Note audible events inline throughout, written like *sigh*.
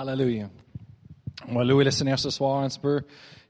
Hallelujah. Va louer le Seigneur ce soir petit peu.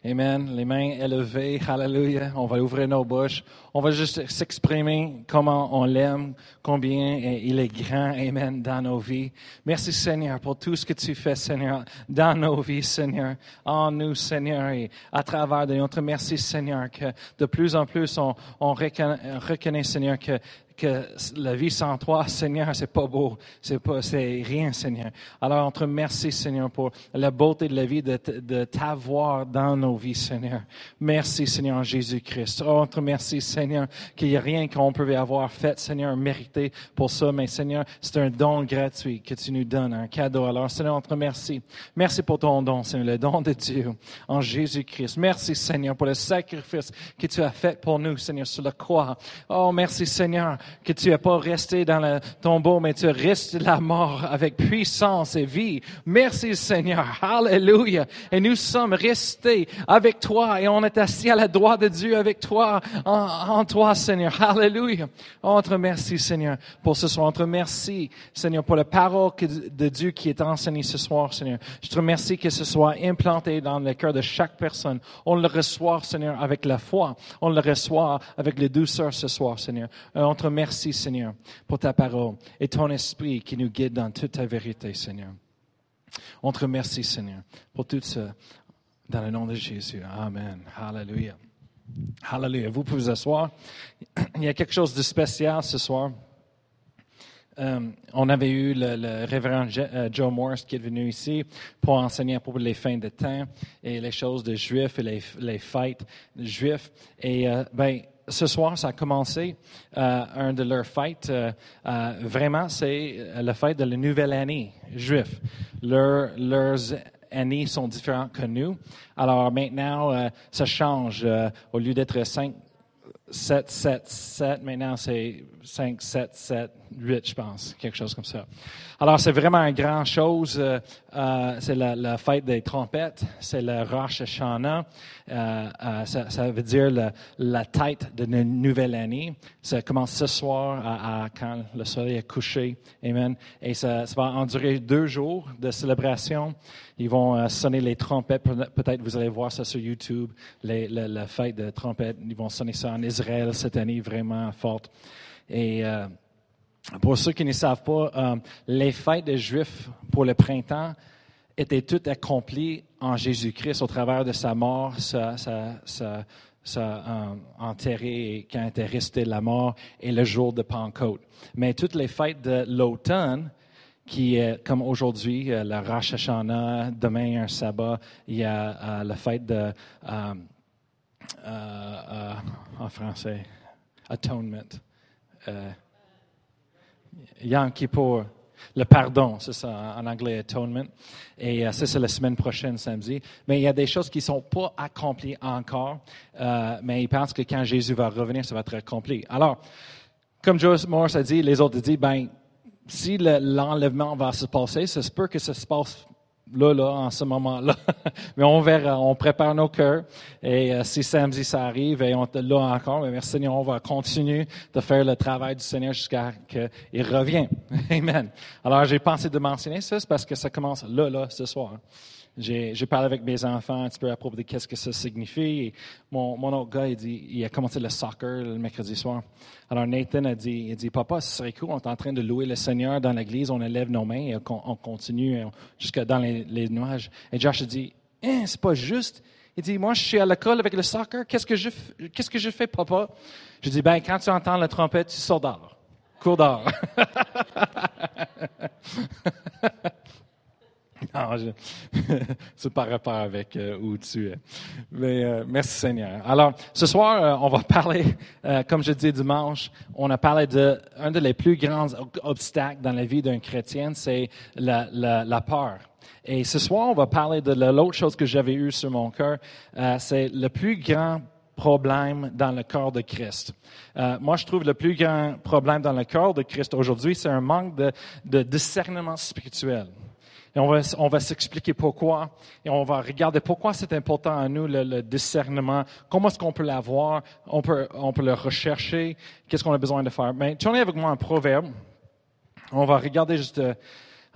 Amen. Les mains élevées. Hallelujah. On va ouvrir nos bouches. On va juste s'exprimer comment on l'aime, combien il est grand. Amen. Dans nos vies. Merci Seigneur pour tout ce que tu fais, Seigneur, dans nos vies, Seigneur, en nous, Seigneur, et à travers de notre merci, Seigneur, que de plus en plus on, on reconnaît, Seigneur, que que la vie sans toi, Seigneur, c'est pas beau, c'est pas, c'est rien, Seigneur. Alors, on te remercie, Seigneur, pour la beauté de la vie, de, de t'avoir dans nos vies, Seigneur. Merci, Seigneur Jésus-Christ. Oh, te remercie, Seigneur, qu'il n'y a rien qu'on pouvait avoir fait, Seigneur, mérité pour ça, mais Seigneur, c'est un don gratuit que tu nous donnes, un cadeau. Alors, Seigneur, on te remercie. Merci pour ton don, Seigneur, le don de Dieu en Jésus-Christ. Merci, Seigneur, pour le sacrifice que tu as fait pour nous, Seigneur, sur la croix. Oh, merci, Seigneur, que tu n'es pas resté dans le tombeau, mais tu restes la mort avec puissance et vie. Merci Seigneur. Alléluia. Et nous sommes restés avec toi et on est assis à la droite de Dieu avec toi, en, toi Seigneur. Alléluia. On te remercie Seigneur pour ce soir. On te remercie Seigneur pour la parole de Dieu qui est enseignée ce soir Seigneur. Je te remercie que ce soit implanté dans le cœur de chaque personne. On le reçoit Seigneur avec la foi. On le reçoit avec la douceur ce soir Seigneur. Euh, on te remercie Merci, Seigneur, pour ta parole et ton esprit qui nous guide dans toute ta vérité, Seigneur. On te remercie, Seigneur, pour tout ça. Dans le nom de Jésus. Amen. Hallelujah. Hallelujah. Vous pouvez vous asseoir. Il y a quelque chose de spécial ce soir. Euh, on avait eu le, révérend euh, Joe Morris qui est venu ici pour enseigner pour les fins de temps et les choses de juifs et les, les fêtes juifs. Et euh, ben, ce soir, ça a commencé un de leurs fêtes. Vraiment, c'est la fête de la nouvelle année juif. Leur, leurs années sont différentes que nous. Alors maintenant, ça change. au lieu d'être 5, 7, 7, 7, maintenant c'est 5, 7, 7, 8, je pense, quelque chose comme ça. Alors, c'est vraiment une grande chose. Euh, euh, c'est la, fête des trompettes, c'est le Rosh Hashanah. Euh, ça, veut dire la, tête de la nouvelle année. Ça commence ce soir à, quand le soleil est couché. Amen. Et ça, va endurer deux jours de célébration. Ils vont sonner les trompettes. Peut-être vous allez voir ça sur YouTube, la fête des trompettes. Ils vont sonner ça en Israël cette année, vraiment forte. Et euh, pour ceux qui ne savent pas, euh, les fêtes des Juifs pour le printemps étaient toutes accomplies en Jésus-Christ au travers de sa mort, sa, sa, euh, enterré quand il était resté la mort et le jour de Pentecôte. Mais toutes les fêtes de l'automne, qui est comme aujourd'hui, le Rosh Hashanah, demain un sabbat, il y a la fête de, en français, atonement. Euh, Yom Kippur, le pardon, c'est ça en anglais, atonement. Et euh, ça, c'est la semaine prochaine, samedi. Mais il y a des choses qui ne sont pas accomplies encore, euh, mais ils pensent que quand Jésus va revenir, ça va être accompli. Alors, comme Joe Morris a dit, les autres dit, ben, si l'enlèvement va se passer, ça se peut que ça se passe là, là, en ce moment-là. *laughs* mais on verra, on prépare nos cœurs. Et euh, si samedi ça arrive et on est là encore, mais merci Seigneur, on va continuer de faire le travail du Seigneur jusqu'à qu'il revienne. *laughs* Amen. Alors j'ai pensé de mentionner ça, parce que ça commence là, là, ce soir. J'ai parlé avec mes enfants un petit peu à propos de qu'est-ce que ça signifie. Mon, mon autre gars, il, dit, il a commencé le soccer le mercredi soir. Alors Nathan a dit, il dit, papa, ce serait cool, on est en train de louer le Seigneur dans l'église, on élève nos mains et on, continue jusqu'à dans les, nuages. Et Josh dit, hein, c'est pas juste. Il dit, moi, je suis à l'école avec le soccer, qu'est-ce que je, qu'est-ce que je fais, papa? Je dis, ben, quand tu entends la trompette, tu sors dehors. Cours dehors. *laughs* Non, je... *laughs* c'est par rapport avec euh, où tu es. Mais euh, merci Seigneur. Alors, ce soir, euh, on va *laughs* parler, comme je dis dimanche, on a parlé de un des plus grands obstacles dans la vie d'un chrétien, c'est la, peur. Et ce soir, on va parler de l'autre chose que j'avais eue sur mon cœur, c'est le plus grand problème dans le corps de Christ. moi, je trouve le plus grand problème dans le corps de Christ aujourd'hui, c'est un manque de discernement spirituel. Et on va, on va s'expliquer pourquoi. Et on va regarder pourquoi c'est important à nous le, discernement. Comment est-ce qu'on peut l'avoir? On peut, on peut le rechercher. Qu'est-ce qu'on a besoin de faire? Mais tournez avec moi un proverbe. On va regarder juste euh,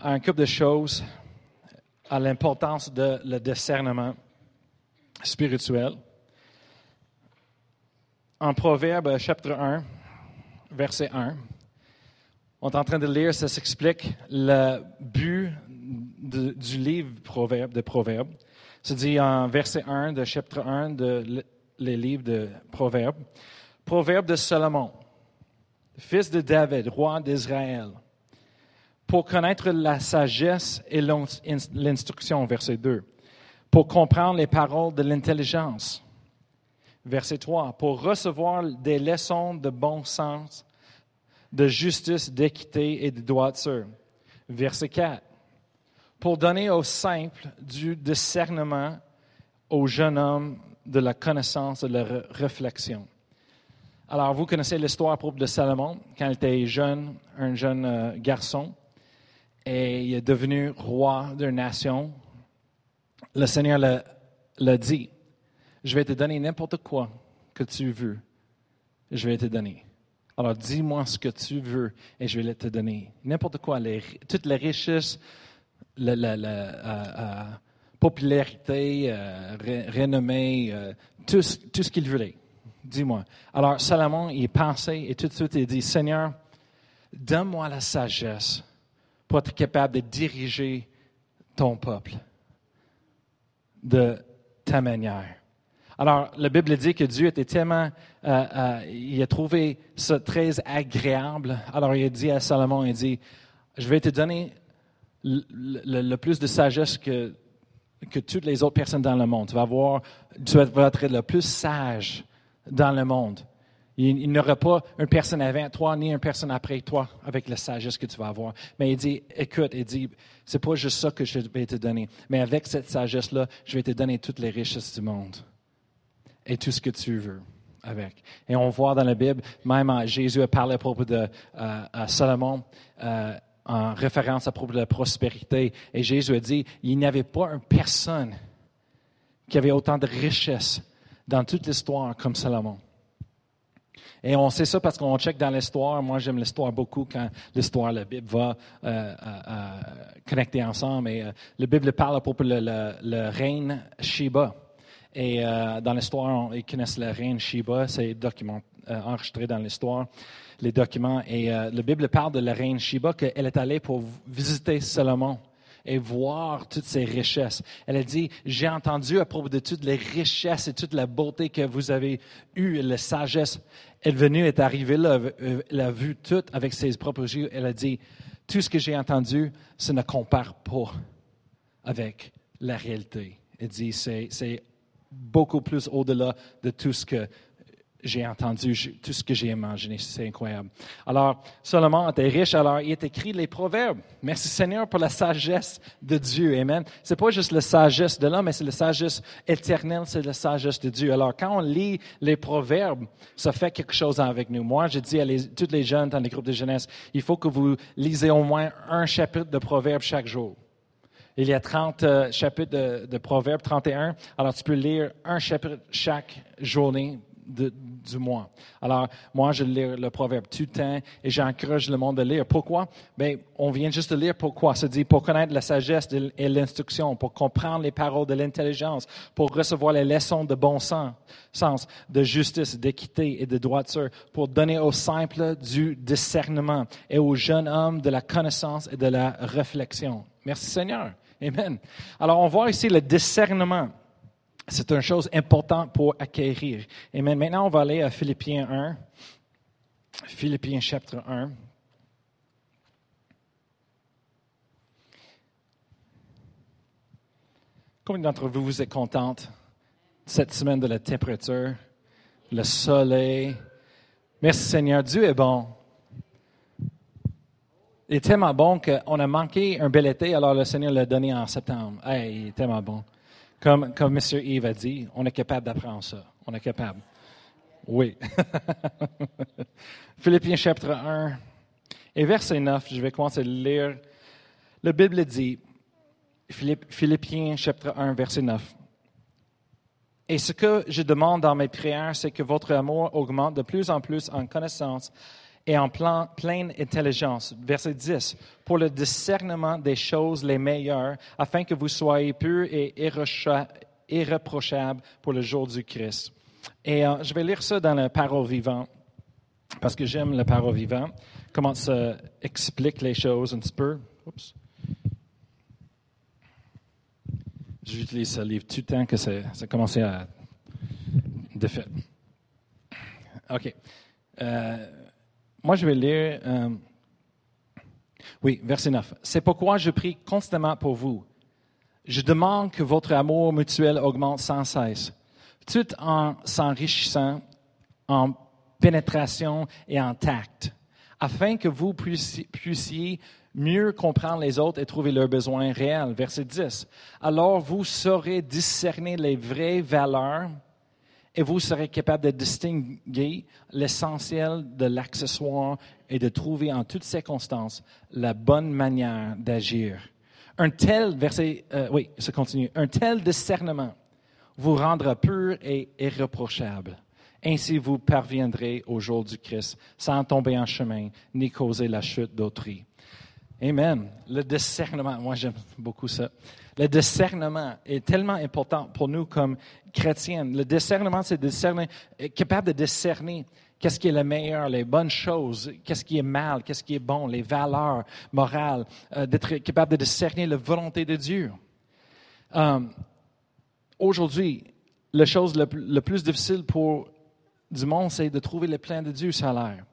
un couple de choses. à l'importance de le discernement spirituel. En Proverbe chapitre 1, verset 1, on est en train de lire, ça s'explique le but du livre de Proverbes. C'est dit en verset 1 de chapitre 1 de les livres de Proverbes. Proverbe de Salomon, fils de David, roi d'Israël, pour connaître la sagesse et l'instruction, verset 2, pour comprendre les paroles de l'intelligence, verset 3, pour recevoir des leçons de bon sens, de justice, d'équité et de droiture, verset 4, pour donner aux simples du discernement, aux jeunes hommes de la connaissance de la réflexion. Alors, vous connaissez l'histoire propre de Salomon, quand il était jeune, un jeune euh, garçon, et il est devenu roi d'une nation. Le Seigneur l'a dit, je vais te donner n'importe quoi que tu veux, je vais te donner. Alors dis-moi ce que tu veux et je vais te donner. N'importe quoi, toutes les richesses, la, la, la euh, euh, popularité, renommée, tout, tout ce qu'il voulait. Dis-moi. Alors, Salomon, il pensait et tout de suite, il dit, Seigneur, donne-moi la sagesse pour être capable de diriger ton peuple de ta manière. Alors, la Bible dit que Dieu était tellement, euh, euh, il a trouvé ça très agréable. Alors, il a dit à Salomon, il dit, je vais te donner le, plus de sagesse que, que toutes les autres personnes dans le monde. Tu vas voir, tu vas être le plus sage dans le monde. Il, n'y aura pas une personne avant toi, ni une personne après toi avec la sagesse que tu vas avoir. Mais il dit, écoute, il dit, c'est pas juste ça que je vais te donner. Mais avec cette sagesse-là, je vais te donner toutes les richesses du monde. Et tout ce que tu veux avec. Et on voit dans la Bible, même Jésus a parlé à propos de euh, Salomon, euh, en référence à propos de la prospérité. Et Jésus a dit, il n'y avait pas une personne qui avait autant de richesses dans toute l'histoire comme Salomon. Et on sait ça parce qu'on check dans l'histoire. Moi, j'aime l'histoire beaucoup quand l'histoire, la Bible va euh, euh, euh connecter ensemble. Et la Bible parle à propos de le, reine Sheba. Et dans l'histoire, ils connaissent la reine Sheba. C'est document, enregistré dans l'histoire, les documents. Et la Bible parle de la reine Sheba qu'elle est allée pour visiter Salomon et voir toutes ces richesses. Elle a dit, j'ai entendu à propos de toutes les richesses et toute la beauté que vous avez eue, la sagesse. Elle est venue, est arrivée là, elle a vu tout avec ses propres yeux. Elle a dit, tout ce que j'ai entendu, ça ne compare pas avec la réalité. Elle dit, c'est beaucoup plus au-delà de tout ce que j'ai entendu tout ce que j'ai imaginé. C'est incroyable. Alors, Salomon était riche, alors il est écrit les proverbes. Merci Seigneur pour la sagesse de Dieu. Amen. C'est pas juste la sagesse de l'homme, mais c'est la sagesse éternelle, c'est la sagesse de Dieu. Alors, quand on lit les proverbes, ça fait quelque chose avec nous. Moi, je dis à tous les jeunes dans les groupes de jeunesse, il faut que vous lisez au moins un chapitre de proverbes chaque jour. Il y a 30 euh, chapitres de, de Proverbes, 31. Alors, tu peux lire un chapitre chaque journée du mois. Alors, moi, je lis le proverbe tout le temps et j'encourage le monde de lire. Pourquoi? Bien, on vient juste de lire pourquoi. Ça dit pour connaître la sagesse et l'instruction, pour comprendre les paroles de l'intelligence, pour recevoir les leçons de bon sens, sens de justice, d'équité et de droiture, pour donner aux simples du discernement et aux jeunes hommes de la connaissance et de la réflexion. Merci Seigneur. Amen. Alors, on voit ici le discernement. C'est une chose importante pour acquérir. Et maintenant, on va aller à Philippiens 1. Philippiens chapitre 1. Combien d'entre vous vous êtes contente cette semaine de la température, le soleil? Merci Seigneur, Dieu est bon. Il est tellement bon qu'on a manqué un bel été, alors le Seigneur l'a donné en septembre. Hey, il est tellement bon. Comme, comme M. Yves a dit, on est capable d'apprendre ça. On est capable. Oui. *laughs* Philippiens chapitre 1 et verset 9, je vais commencer à lire. La Bible dit, Philippiens chapitre 1, verset 9. Et ce que je demande dans mes prières, c'est que votre amour augmente de plus en plus en connaissance et en pleine intelligence. Verset 10. Pour le discernement des choses les meilleures, afin que vous soyez purs et irréprochables pour le jour du Christ. Et euh, je vais lire ça dans la parole vivante, parce que j'aime la parole vivante, comment ça explique les choses un petit peu. Oups. J'utilise ce livre tout le temps que ça, ça a commencé à défaire. OK. Euh, moi, je vais lire. Euh, oui, verset 9. C'est pourquoi je prie constamment pour vous. Je demande que votre amour mutuel augmente sans cesse, tout en s'enrichissant en pénétration et en tact, afin que vous puissiez mieux comprendre les autres et trouver leurs besoins réels. Verset 10. Alors vous saurez discerner les vraies valeurs et vous serez capable de distinguer l'essentiel de l'accessoire et de trouver en toutes circonstances la bonne manière d'agir. Un tel, verset, euh, oui, ça continue, un tel discernement vous rendra pur et irréprochable. Ainsi vous parviendrez au jour du Christ sans tomber en chemin ni causer la chute d'autrui. Amen. Le discernement, moi j'aime beaucoup ça. Le discernement est tellement important pour nous comme chrétiens. Le discernement, c'est discerner, capable de discerner qu'est-ce qui est le meilleur, les bonnes choses, qu'est-ce qui est mal, qu'est-ce qui est bon, les valeurs morales, euh, d'être capable de discerner la volonté de Dieu. Euh, aujourd'hui, la chose le, plus difficile pour du monde, c'est de trouver le plein de Dieu, ça a l'air.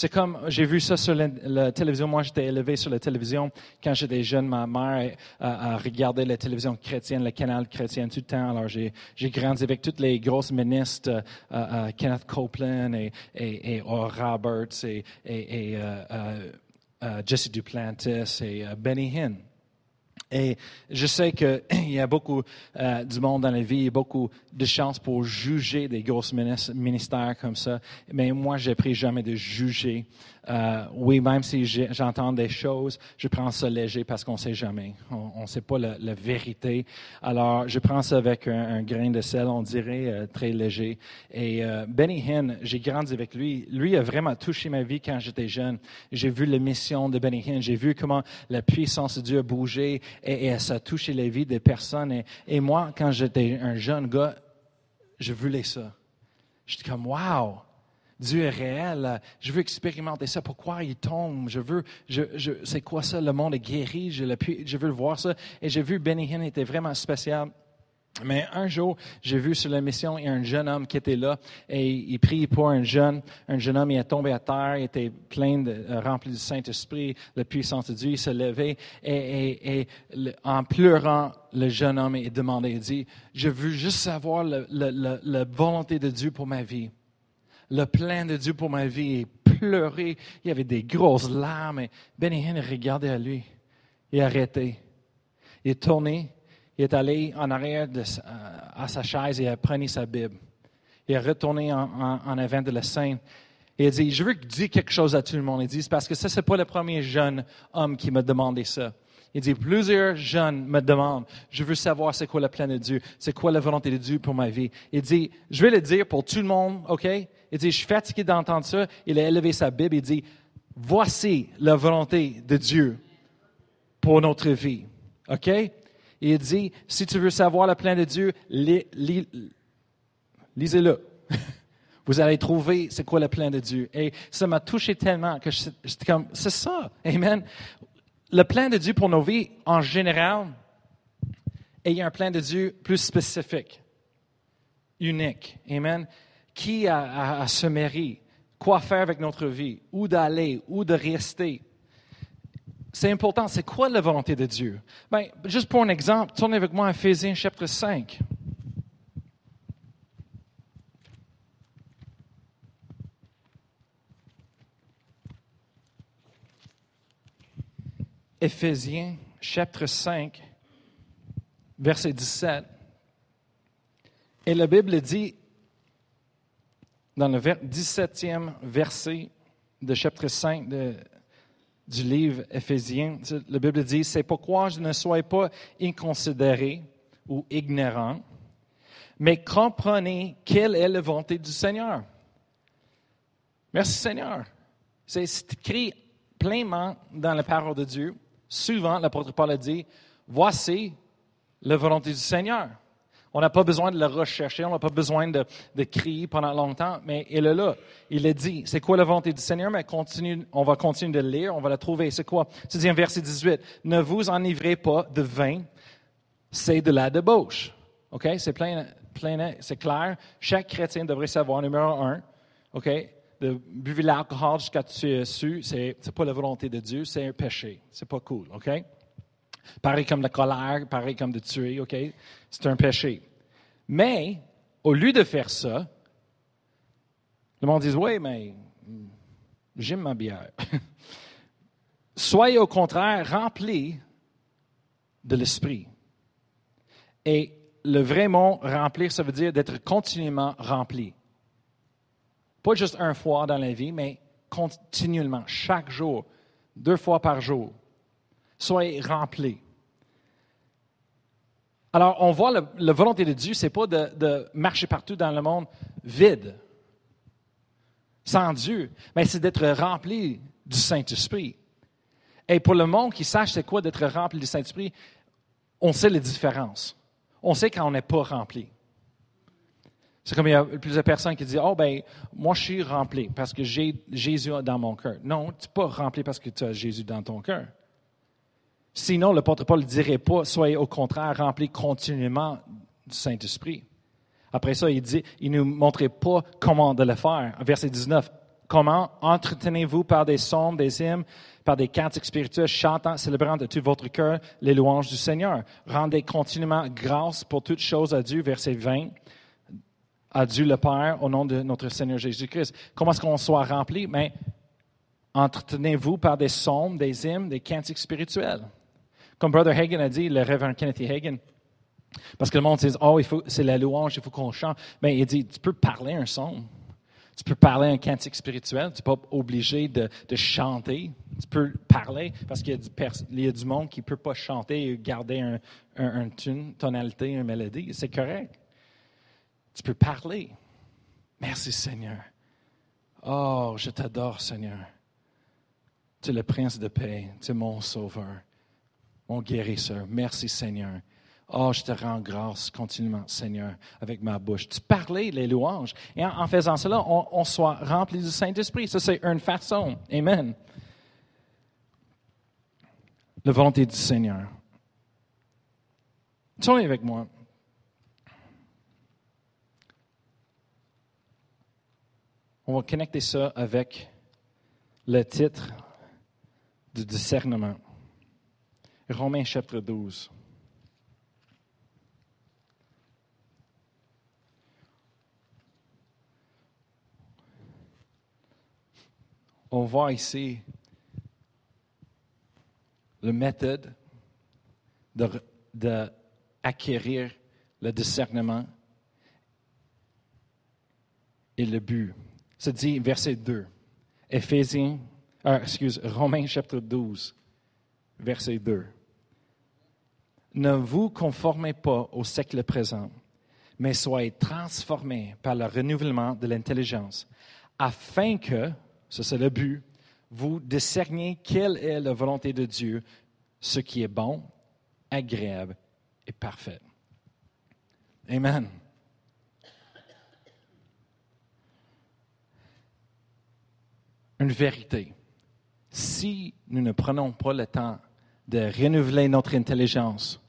C'est comme, j'ai vu ça sur la, télévision. Moi, j'étais élevé sur la télévision. Quand j'étais jeune, ma mère a, regardé la télévision chrétienne, le canal chrétien tout le temps. Alors, j'ai, grandi avec toutes les grosses ministres, euh, euh, Kenneth Copeland et, et, Roberts et, euh, Jesse Duplantis et Benny Hinn. Et je sais qu'il *clears throat* y a beaucoup euh, du monde dans la vie, beaucoup de chances pour juger des grosses ministères comme ça. Mais moi, j'ai pris jamais de juger euh, oui, même si j'entends des choses, je prends ça léger parce qu'on ne sait jamais. On ne sait pas la, vérité. Alors, je prends ça avec un, grain de sel, on dirait, euh, très léger. Et euh, Benny Hinn, j'ai grandi avec lui. Lui a vraiment touché ma vie quand j'étais jeune. J'ai vu la mission de Benny Hinn. J'ai vu comment la puissance de Dieu a bougé et, ça a touché les vies des personnes. Et, et moi, quand j'étais un jeune gars, je voulais ça. J'étais comme, wow! Dieu est réel. Je veux expérimenter ça. Pourquoi il tombe? Je veux, je, je, c'est quoi ça? Le monde est guéri. Je, je veux le voir ça. Et j'ai vu Benny Hinn était vraiment spécial. Mais un jour, j'ai vu sur la mission, il y a un jeune homme qui était là et il prie pour un jeune. Un jeune homme, il est tombé à terre, il était plein de, euh, rempli du Saint-Esprit, la puissance de Dieu, il s'est levé et, et, et en pleurant, le jeune homme est demandé, il dit, je veux juste savoir la volonté de Dieu pour ma vie le plein de Dieu pour ma vie et pleurer. Il y avait des grosses larmes. Et Benny Hinn regardait à lui. Il a arrêté. Il est tourné. Il est allé en arrière à sa chaise et a pris sa Bible. Il est retourné en, avant de la scène. Et il dit, je veux dire quelque chose à tout le monde. Il dit, parce que ça, c'est pas le premier jeune homme qui m'a demandé ça. Il dit, plusieurs jeunes me demandent, je veux savoir c'est quoi le plan de Dieu, c'est quoi la volonté de Dieu pour ma vie. Il dit, je vais le dire pour tout le monde, OK? Il dit, je suis fatigué d'entendre ça. Il a élevé sa Bible. Il dit, voici la volonté de Dieu pour notre vie. OK? il dit, si tu veux savoir le plan de Dieu, lisez-le. *laughs* Vous allez trouver c'est quoi le plan de Dieu. Et ça m'a touché tellement que j'étais comme, c'est ça. Amen. Le plan de Dieu pour nos vies, en général, il y a un plan de Dieu plus spécifique, unique. Amen qui a, se mérite, quoi faire avec notre vie, où d'aller, où de rester. C'est important. C'est quoi la volonté de Dieu? Ben, juste pour un exemple, tournez avec moi à Ephésiens chapitre 5. Éphésiens chapitre 5, verset 17. Et la Bible dit, dans le 17e verset de chapitre 5 du livre Éphésiens, la Bible dit, c'est pourquoi je ne sois pas inconsidéré ou ignorant, mais comprenez quelle est la volonté du Seigneur. Merci Seigneur. C'est écrit pleinement dans la parole de Dieu. Souvent, l'apôtre Paul a dit, voici la volonté du Seigneur. On n'a pas besoin de le rechercher, on n'a pas besoin de, crier pendant longtemps, mais il est là. Il a dit, c'est quoi la volonté du Seigneur? Mais continue, on va continuer de lire, on va la trouver. C'est quoi? C'est dit en verset 18, ne vous enivrez pas de vin, c'est de la débauche. OK? C'est plein, plein, c'est clair. Chaque chrétien devrait savoir, numéro un, OK? De buvez l'alcool jusqu'à tu es su, c'est, c'est pas la volonté de Dieu, c'est un péché. C'est pas cool, OK? Pareil comme la colère, pareil comme de tuer, OK? C'est un péché. Mais, au lieu de faire ça, le monde dit, oui, mais j'aime ma bière. *laughs* Soyez au contraire remplis de l'esprit. Et le vrai mot remplir, ça veut dire d'être continuellement rempli. Pas juste une fois dans la vie, mais continuellement, chaque jour, deux fois par jour. Soyez remplis. Alors, on voit la, volonté de Dieu, ce n'est pas de, marcher partout dans le monde vide, sans Dieu, mais c'est d'être rempli du Saint-Esprit. Et pour le monde qui sache c'est quoi d'être rempli du Saint-Esprit, on sait les différences. On sait quand on n'est pas rempli. C'est comme il y a plusieurs personnes qui disent Oh, ben, moi, je suis rempli parce que j'ai Jésus dans mon cœur. Non, tu n'es pas rempli parce que tu as Jésus dans ton cœur. Sinon, l'apôtre Paul ne dirait pas Soyez au contraire remplis continuellement du Saint-Esprit. Après ça, il dit Il ne nous montrait pas comment de le faire. Verset 19 Comment entretenez-vous par des sons, des hymnes, par des cantiques spirituels, chantant, célébrant de tout votre cœur les louanges du Seigneur? Rendez continuellement grâce pour toutes choses à Dieu, verset 20. À Dieu le Père, au nom de notre Seigneur Jésus-Christ. Comment est-ce qu'on soit rempli? Mais entretenez-vous par des sons, des hymnes, des cantiques spirituels. Comme Brother Hagen a dit, le révérend Kenneth Hagen, parce que le monde dit, oh, c'est la louange, il faut qu'on chante. Mais il dit, tu peux parler un son. Tu peux parler un cantique spirituel. Tu n'es pas obligé de, chanter. Tu peux parler parce qu'il y, a du monde qui ne peut pas chanter et garder un, tonalité, une mélodie. C'est correct. Tu peux parler. Merci Seigneur. Oh, je t'adore Seigneur. Tu es le prince de paix. Tu es mon sauveur, mon guérisseur. Merci Seigneur. Oh, je te rends grâce continuellement, Seigneur, avec ma bouche. Tu parlais les louanges. Et en, faisant cela, on, soit rempli du Saint-Esprit. Ça, c'est une façon. Amen. La volonté du Seigneur. Soyez avec moi. On va connecter ça avec le titre du discernement. Romains chapitre 12. on voit ici la méthode d'acquérir le discernement et le but. C'est dit verset 2. Éphésiens, euh, excuse, Romains chapitre 12, verset 2. Ne vous conformez pas au siècle présent, mais soyez transformés par le renouvellement de l'intelligence, afin que, ça c'est le but, vous discerniez quelle est la volonté de Dieu, ce qui est bon, agréable et parfait. Amen. Une vérité. Si nous ne prenons pas le temps de renouveler notre intelligence,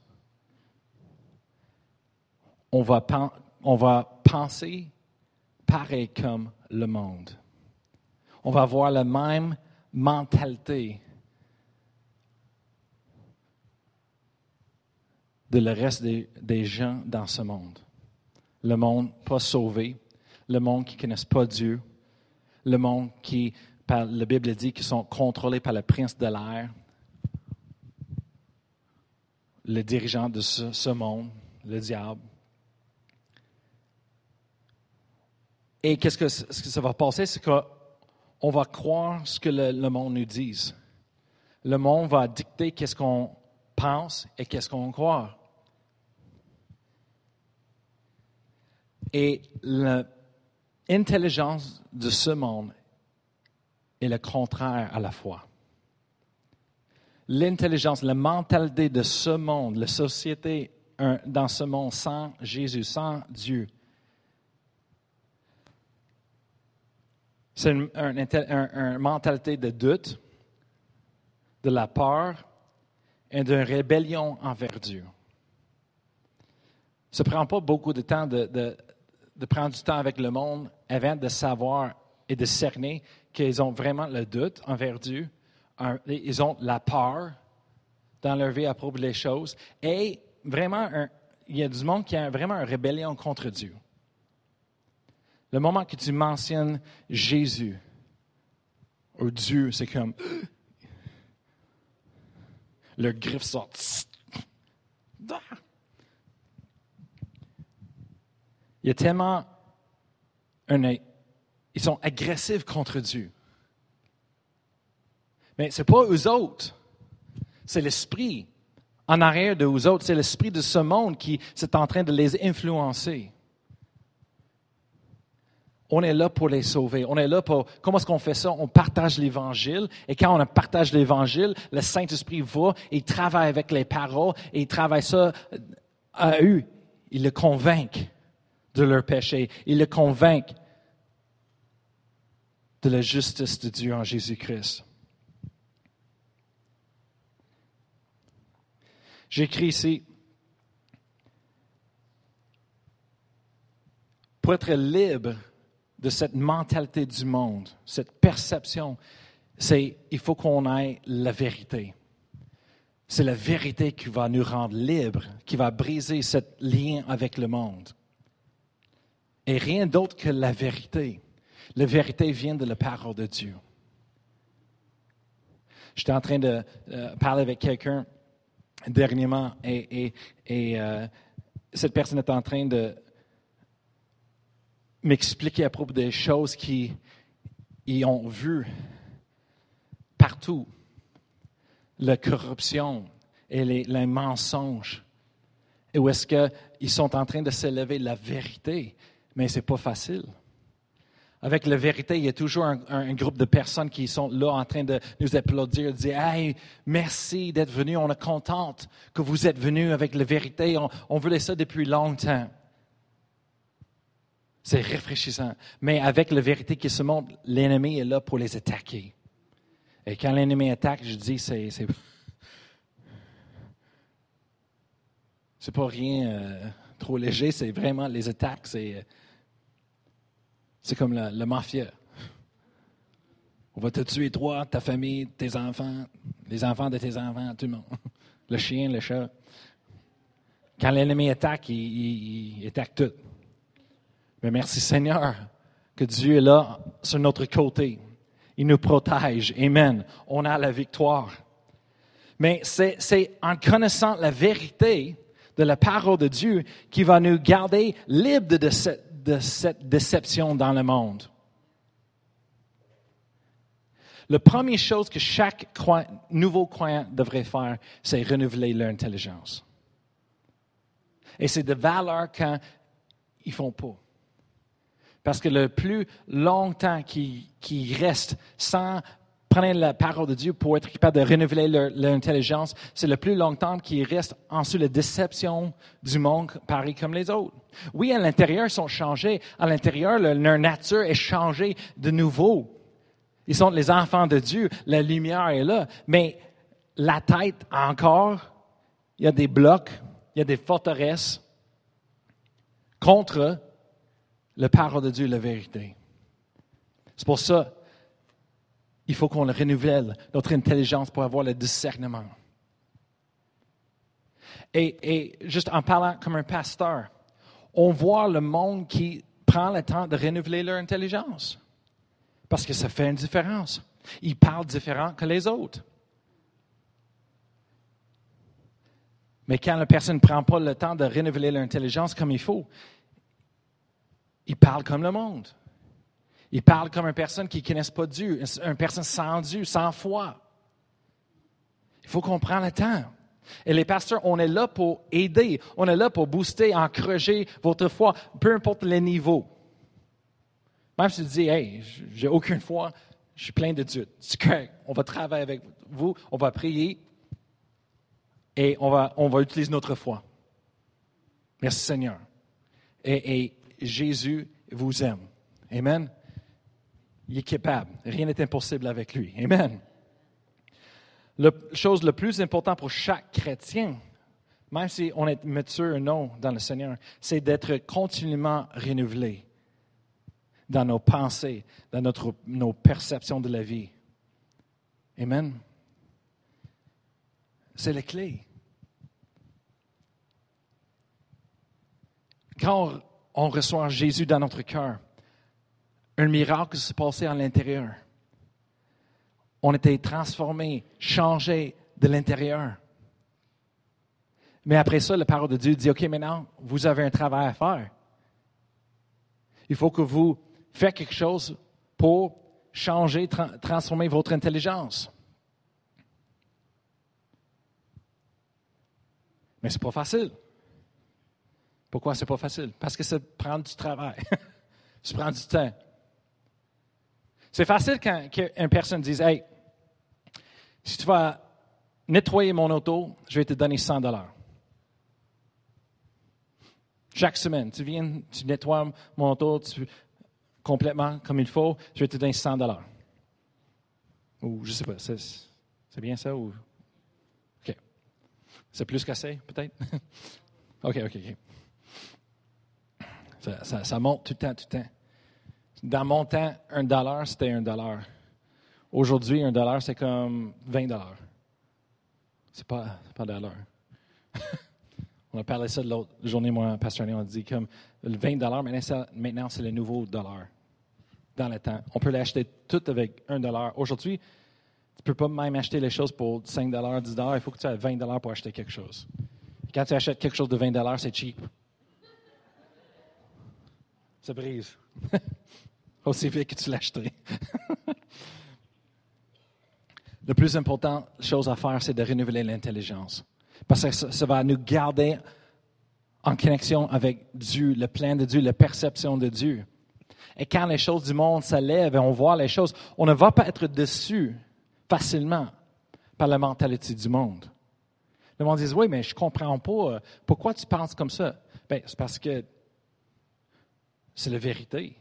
on va, penser pareil comme le monde on va avoir la même mentalité de le reste des, gens dans ce monde. Le monde pas sauvé, le monde qui ne connaissent pas Dieu, le monde qui, par la Bible dit, qui sont contrôlés par le prince de l'air, le dirigeant de ce monde, le diable. Et qu'est-ce que, ce que ça va passer? C'est que on va croire ce que le, monde nous dise. Le monde va dicter qu'est-ce qu'on pense et qu'est-ce qu'on croit. Et l'intelligence de ce monde est le contraire à la foi. L'intelligence, la mentalité de ce monde, la société dans ce monde sans Jésus, sans Dieu, c'est une, mentalité de doute, de la peur et de rébellion envers Dieu. Ça ne prend pas beaucoup de temps de, de, prendre du temps avec le monde avant de savoir et de cerner qu'ils ont vraiment le doute envers Dieu, ils ont la peur dans leur vie à propos des choses, et vraiment, il y a du monde qui a vraiment une rébellion contre Dieu. Le moment que tu mentionnes Jésus ou Dieu, c'est comme *gasps* le griffe sort. Il y a tellement un, ils sont agressifs contre Dieu. Mais ce n'est pas eux autres, c'est l'esprit en arrière de eux autres, c'est l'esprit de ce monde qui est en train de les influencer. On est là pour les sauver. On est là pour. Comment est-ce qu'on fait ça? On partage l'Évangile. Et quand on partage l'Évangile, le Saint-Esprit va et travaille avec les paroles et il travaille ça à eux. Il le convainc de leur péché. Il le convainc de la justice de Dieu en Jésus-Christ. J'écris ici, pour être libre de cette mentalité du monde, cette perception, c'est il faut qu'on ait la vérité. C'est la vérité qui va nous rendre libres, qui va briser ce lien avec le monde. Et rien d'autre que la vérité. La vérité vient de la parole de Dieu. J'étais en train de euh, parler avec quelqu'un dernièrement et, euh, cette personne est en train de m'expliquer à propos des choses qu'ils ont vues partout. La corruption et les, mensonges. Et où est-ce qu'ils sont en train de s'élever la vérité, mais ce n'est pas facile. Avec la vérité, il y a toujours un, groupe de personnes qui sont là en train de nous applaudir, de dire Hey, merci d'être venu, on est contente que vous êtes venu avec la vérité, on voulait ça depuis longtemps. C'est rafraîchissant. Mais avec la vérité qui se montre, l'ennemi est là pour les attaquer. Et quand l'ennemi attaque, je dis, c'est. C'est *laughs* pas rien euh, trop léger, c'est vraiment les attaques, c'est c'est comme la, mafia. On va te tuer toi, ta famille, tes enfants, les enfants de tes enfants, tout le monde. *laughs* Le chien, le chat. Quand l'ennemi attaque, il, attaque tout. Mais merci Seigneur que Dieu est là sur notre côté. Il nous protège. Amen. On a la victoire. Mais c'est en connaissant la vérité de la parole de Dieu qui va nous garder libres de cette de cette déception dans le monde. La première chose que chaque nouveau croyant devrait faire, c'est renouveler leur intelligence. Et c'est de valeur quand ils font pas. Parce que le plus longtemps qu'ils restent sans prendre la parole de Dieu pour être capable de renouveler leur, intelligence, c'est le plus longtemps qu'ils restent en dessous de la déception du monde, pareil comme les autres. Oui, à l'intérieur, ils sont changés. À l'intérieur, leur nature est changée de nouveau. Ils sont les enfants de Dieu. La lumière est là. Mais la tête, encore, il y a des blocs, il y a des forteresses contre la parole de Dieu, la vérité. C'est pour ça il faut qu'on renouvelle notre intelligence pour avoir le discernement. Et, et, juste en parlant comme un pasteur, on voit le monde qui prend le temps de renouveler leur intelligence. Parce que ça fait une différence. Ils parlent différent que les autres. Mais quand la personne ne prend pas le temps de renouveler leur intelligence comme il faut, ils parlent comme le monde. Ils parlent comme une personne qui ne connaisse pas Dieu, une personne sans Dieu, sans foi. Il faut qu'on prenne le temps. Et les pasteurs, on est là pour aider, on est là pour booster, encourager votre foi, peu importe les niveaux. Même si tu dis, hey, j'ai aucune foi, Je suis plein d'études. C'est correct. On va travailler avec vous, on va prier et on va, on va utiliser notre foi. Merci Seigneur. Et Jésus vous aime. Amen. Il est capable. Rien n'est impossible avec lui. Amen. La chose la plus importante pour chaque chrétien, même si on est mature ou non dans le Seigneur, c'est d'être continuellement renouvelé dans nos pensées, dans notre, nos perceptions de la vie. Amen. C'est la clé. Quand on reçoit Jésus dans notre cœur, un miracle s'est passé à l'intérieur. On était transformé, changé de l'intérieur. Mais après ça, la parole de Dieu dit, OK, maintenant, vous avez un travail à faire. Il faut que vous faites quelque chose pour changer, transformer votre intelligence. Mais ce n'est pas facile. Pourquoi ce n'est pas facile? Parce que ça prend du travail. *laughs* ça prend du temps. C'est facile quand une personne dise Hey, si tu vas nettoyer mon auto, je vais te donner 100 dollars. Chaque semaine, tu viens, tu nettoies mon auto complètement comme il faut, je vais te donner 100 dollars. Ou je sais pas, c'est bien ça ou? OK. C'est plus qu'assez, peut-être? *laughs* OK, OK, OK. Ça, monte tout le temps, tout le temps. Dans mon temps, un dollar, c'était un dollar. Aujourd'hui, un dollar, c'est comme 20 dollars. C'est pas, pas dollar. *laughs* on a parlé de ça l'autre journée, moi, Pasteur on a dit comme le 20 dollars, maintenant, c'est le nouveau dollar dans le temps. On peut l'acheter tout avec un dollar. Aujourd'hui, tu ne peux pas même acheter les choses pour 5 dollars, 10 dollars. Il faut que tu aies 20 dollars pour acheter quelque chose. Quand tu achètes quelque chose de 20 dollars, c'est cheap. Ça brise. Aussi vite que tu acheté. *laughs* Le plus important chose à faire, c'est de renouveler l'intelligence. Parce que ça, va nous garder en connexion avec Dieu, le plan de Dieu, la perception de Dieu. Et quand les choses du monde s'élèvent et on voit les choses, on ne va pas être déçu facilement par la mentalité du monde. Le monde dit Oui, mais je ne comprends pas. Euh, pourquoi tu penses comme ça? Ben, c'est parce que c'est la vérité.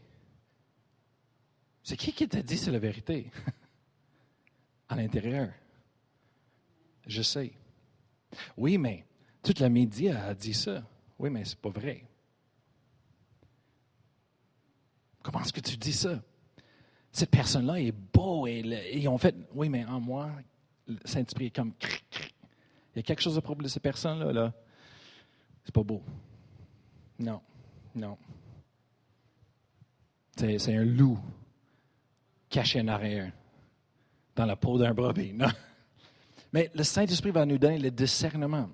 C'est qui qui t'a dit c'est la vérité? *laughs* à l'intérieur. Je sais. Oui, mais toute la média a dit ça. Oui, mais c'est pas vrai. Comment est-ce que tu dis ça? Cette personne-là est beau et ils fait. Oui, mais en moi, Saint-Esprit est comme. Il y a quelque chose à propos de cette personne-là. Là. C'est pas beau. Non, non. C'est un loup caché en arrière dans la peau d'un brebis. Non. Mais le Saint-Esprit va nous donner le discernement.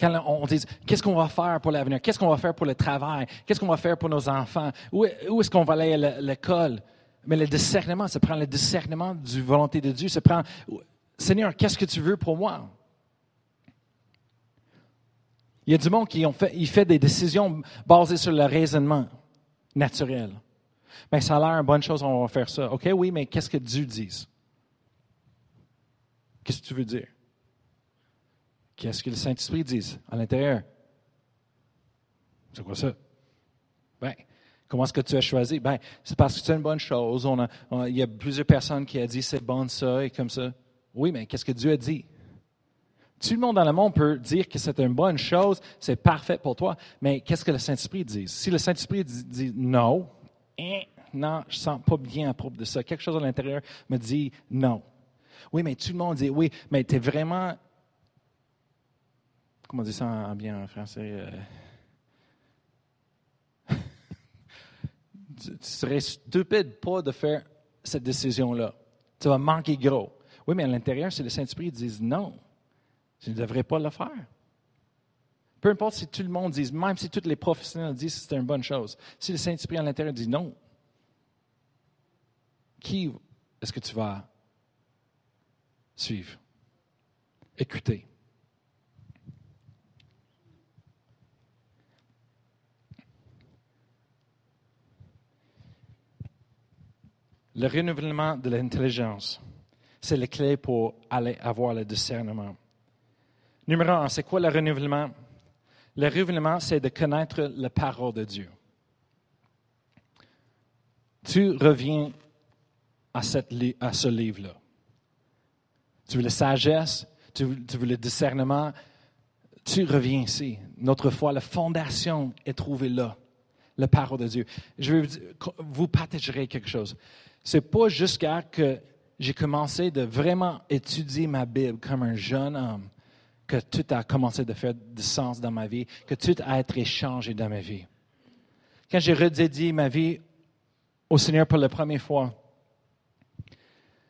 Quand on dit, qu'est-ce qu'on va faire pour l'avenir? Qu'est-ce qu'on va faire pour le travail? Qu'est-ce qu'on va faire pour nos enfants? Où, est-ce qu'on va aller à l'école? Mais le discernement, ça prend le discernement du volonté de Dieu. Ça prend, Seigneur, qu'est-ce que tu veux pour moi? Il y a du monde qui ont fait, il fait des décisions basées sur le raisonnement naturel. Mais ça a l'air une bonne chose, on va faire ça. OK, oui, mais qu'est-ce que Dieu dit? Qu'est-ce que tu veux dire? Qu'est-ce que le Saint-Esprit dit à l'intérieur? C'est quoi ça? Ben, comment est-ce que tu as choisi? Ben, c'est parce que c'est une bonne chose. il y a plusieurs personnes qui ont dit c'est bon ça et comme ça. Oui, mais qu'est-ce que Dieu a dit? Tout le monde dans le monde peut dire que c'est une bonne chose, c'est parfait pour toi, mais qu'est-ce que le Saint-Esprit dit? Si le Saint-Esprit dit, non, hein, non, je ne sens pas bien à propos de ça, quelque chose à l'intérieur me dit non. Oui, mais tout le monde dit oui, mais tu es vraiment. Comment on dit ça en bien en français? Euh, *laughs* tu serais stupide pas de faire cette décision-là. Tu vas manquer gros. Oui, mais à l'intérieur, si le Saint-Esprit dit non, tu ne devrais pas le faire. Peu importe si tout le monde dit, même si tous les professionnels disent que c'est une bonne chose, si le Saint-Esprit à l'intérieur dit non, qui est-ce que tu vas suivre? Écouter. Le renouvellement de l'intelligence, c'est la clé pour aller avoir le discernement. Numéro un, c'est quoi le renouvellement? Le renouvellement, c'est de connaître la parole de Dieu. Tu reviens à, ce livre-là. Tu veux la sagesse, tu veux, le discernement, tu reviens ici. Notre foi, la fondation est trouvée là, la parole de Dieu. Je vais vous partager quelque chose. C'est pas jusqu'à que j'ai commencé de vraiment étudier ma Bible comme un jeune homme que tout a commencé de faire du sens dans ma vie, que tout a été changé dans ma vie. Quand j'ai redédié ma vie au Seigneur pour la première fois,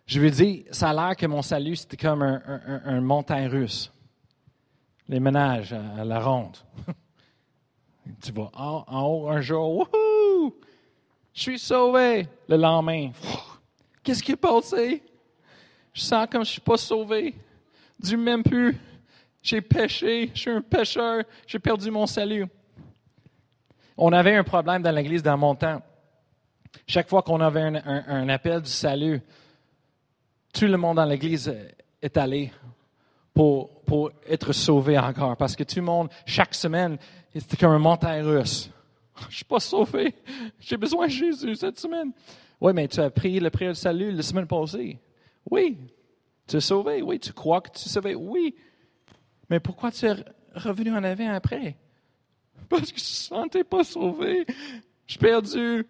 je veux dire, ça a l'air que mon salut, c'était comme un, montagne russe. Les ménages à, la ronde. *laughs* tu vas en, haut un jour, wouhou! Je suis sauvé. Le lendemain, *laughs* qu'est-ce qui est passé? Je sens comme je ne suis pas sauvé. Dieu m'aime plus. J'ai péché. Je suis un pécheur. J'ai perdu mon salut. On avait un problème dans l'église dans mon temps. Chaque fois qu'on avait un appel du salut, tout le monde dans l'Église est allé pour, pour être sauvé encore. Parce que tout le monde, chaque semaine, c'était comme un montagne russe. *laughs* Je ne suis pas sauvé. J'ai besoin de Jésus cette semaine. Oui, mais tu as prié le prière de salut la semaine passée. Oui. Tu es sauvé. Oui. Tu crois que tu es sauvé. Oui. Mais pourquoi tu es revenu en avant après? Parce que je ne sentais pas sauvé. Je suis perdu.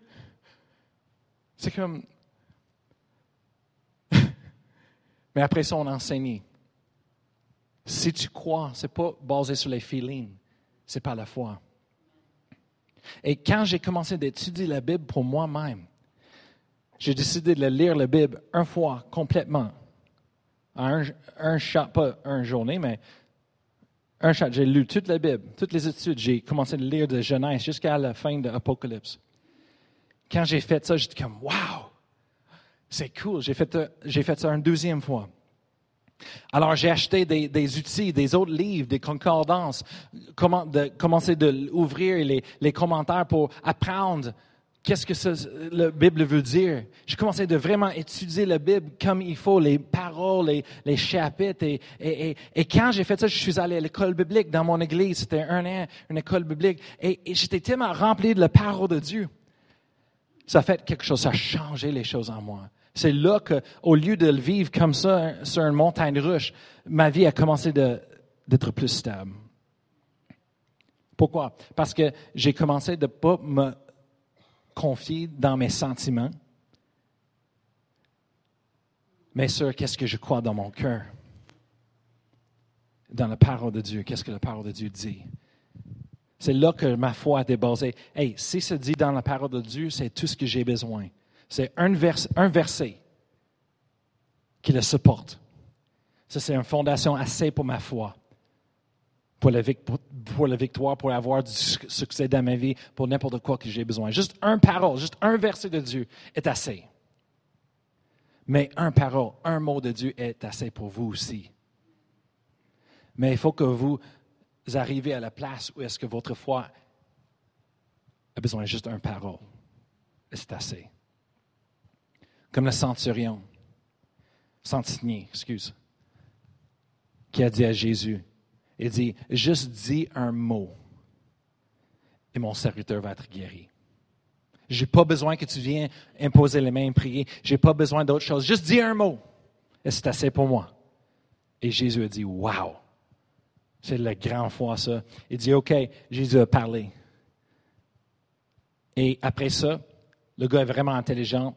C'est comme, *laughs* Mais après ça, on enseigne. Si tu crois, ce n'est pas basé sur les feelings, c'est pas la foi. Et quand j'ai commencé d'étudier la Bible pour moi-même, j'ai décidé de lire la Bible une fois complètement. Un, un chat, pas une journée, mais J'ai lu toute la Bible, toutes les études. J'ai commencé de lire de Genèse jusqu'à la fin de l'Apocalypse. Quand j'ai fait ça, j'étais comme, wow! C'est cool. J'ai fait, euh, j'ai fait ça une deuxième fois. Alors, j'ai acheté des, des, outils, des autres livres, des concordances, comment, de, commencer de ouvrir les, les commentaires pour apprendre qu'est-ce que la Bible veut dire? J'ai commencé de vraiment étudier la Bible comme il faut, les paroles, les, chapitres. Et, quand j'ai fait ça, je suis allé à l'école biblique dans mon église. C'était un an, une école biblique. Et, j'étais tellement rempli de la parole de Dieu. Ça a fait quelque chose, ça a changé les choses en moi. C'est là qu'au lieu de le vivre comme ça sur une montagne russe, ma vie a commencé d'être plus stable. Pourquoi? Parce que j'ai commencé de ne pas me confier dans mes sentiments, mais sur qu'est-ce que je crois dans mon cœur, dans la parole de Dieu, qu'est-ce que la parole de Dieu dit? C'est là que ma foi a été basée. Hey, si c'est dit dans la parole de Dieu, c'est tout ce que j'ai besoin. C'est un, verset qui le supporte. Ça, c'est une fondation assez pour ma foi, pour la, victoire, pour avoir du succès dans ma vie, pour n'importe quoi que j'ai besoin. Juste un parole, juste un verset de Dieu est assez. Mais un parole, un mot de Dieu est assez pour vous aussi. Mais il faut que vous arriviez à la place où est-ce que votre foi a besoin juste d'un parole. Et c'est assez comme le centurion, centenier, excuse, qui a dit à Jésus, il dit, juste dis un mot et mon serviteur va être guéri. Je n'ai pas besoin que tu viennes imposer les mains prier. Je n'ai pas besoin d'autre chose. Juste dis un mot. Et c'est assez pour moi. Et Jésus a dit, wow. C'est la grande foi, ça. Il dit, OK, Jésus a parlé. Et après ça, le gars est vraiment intelligent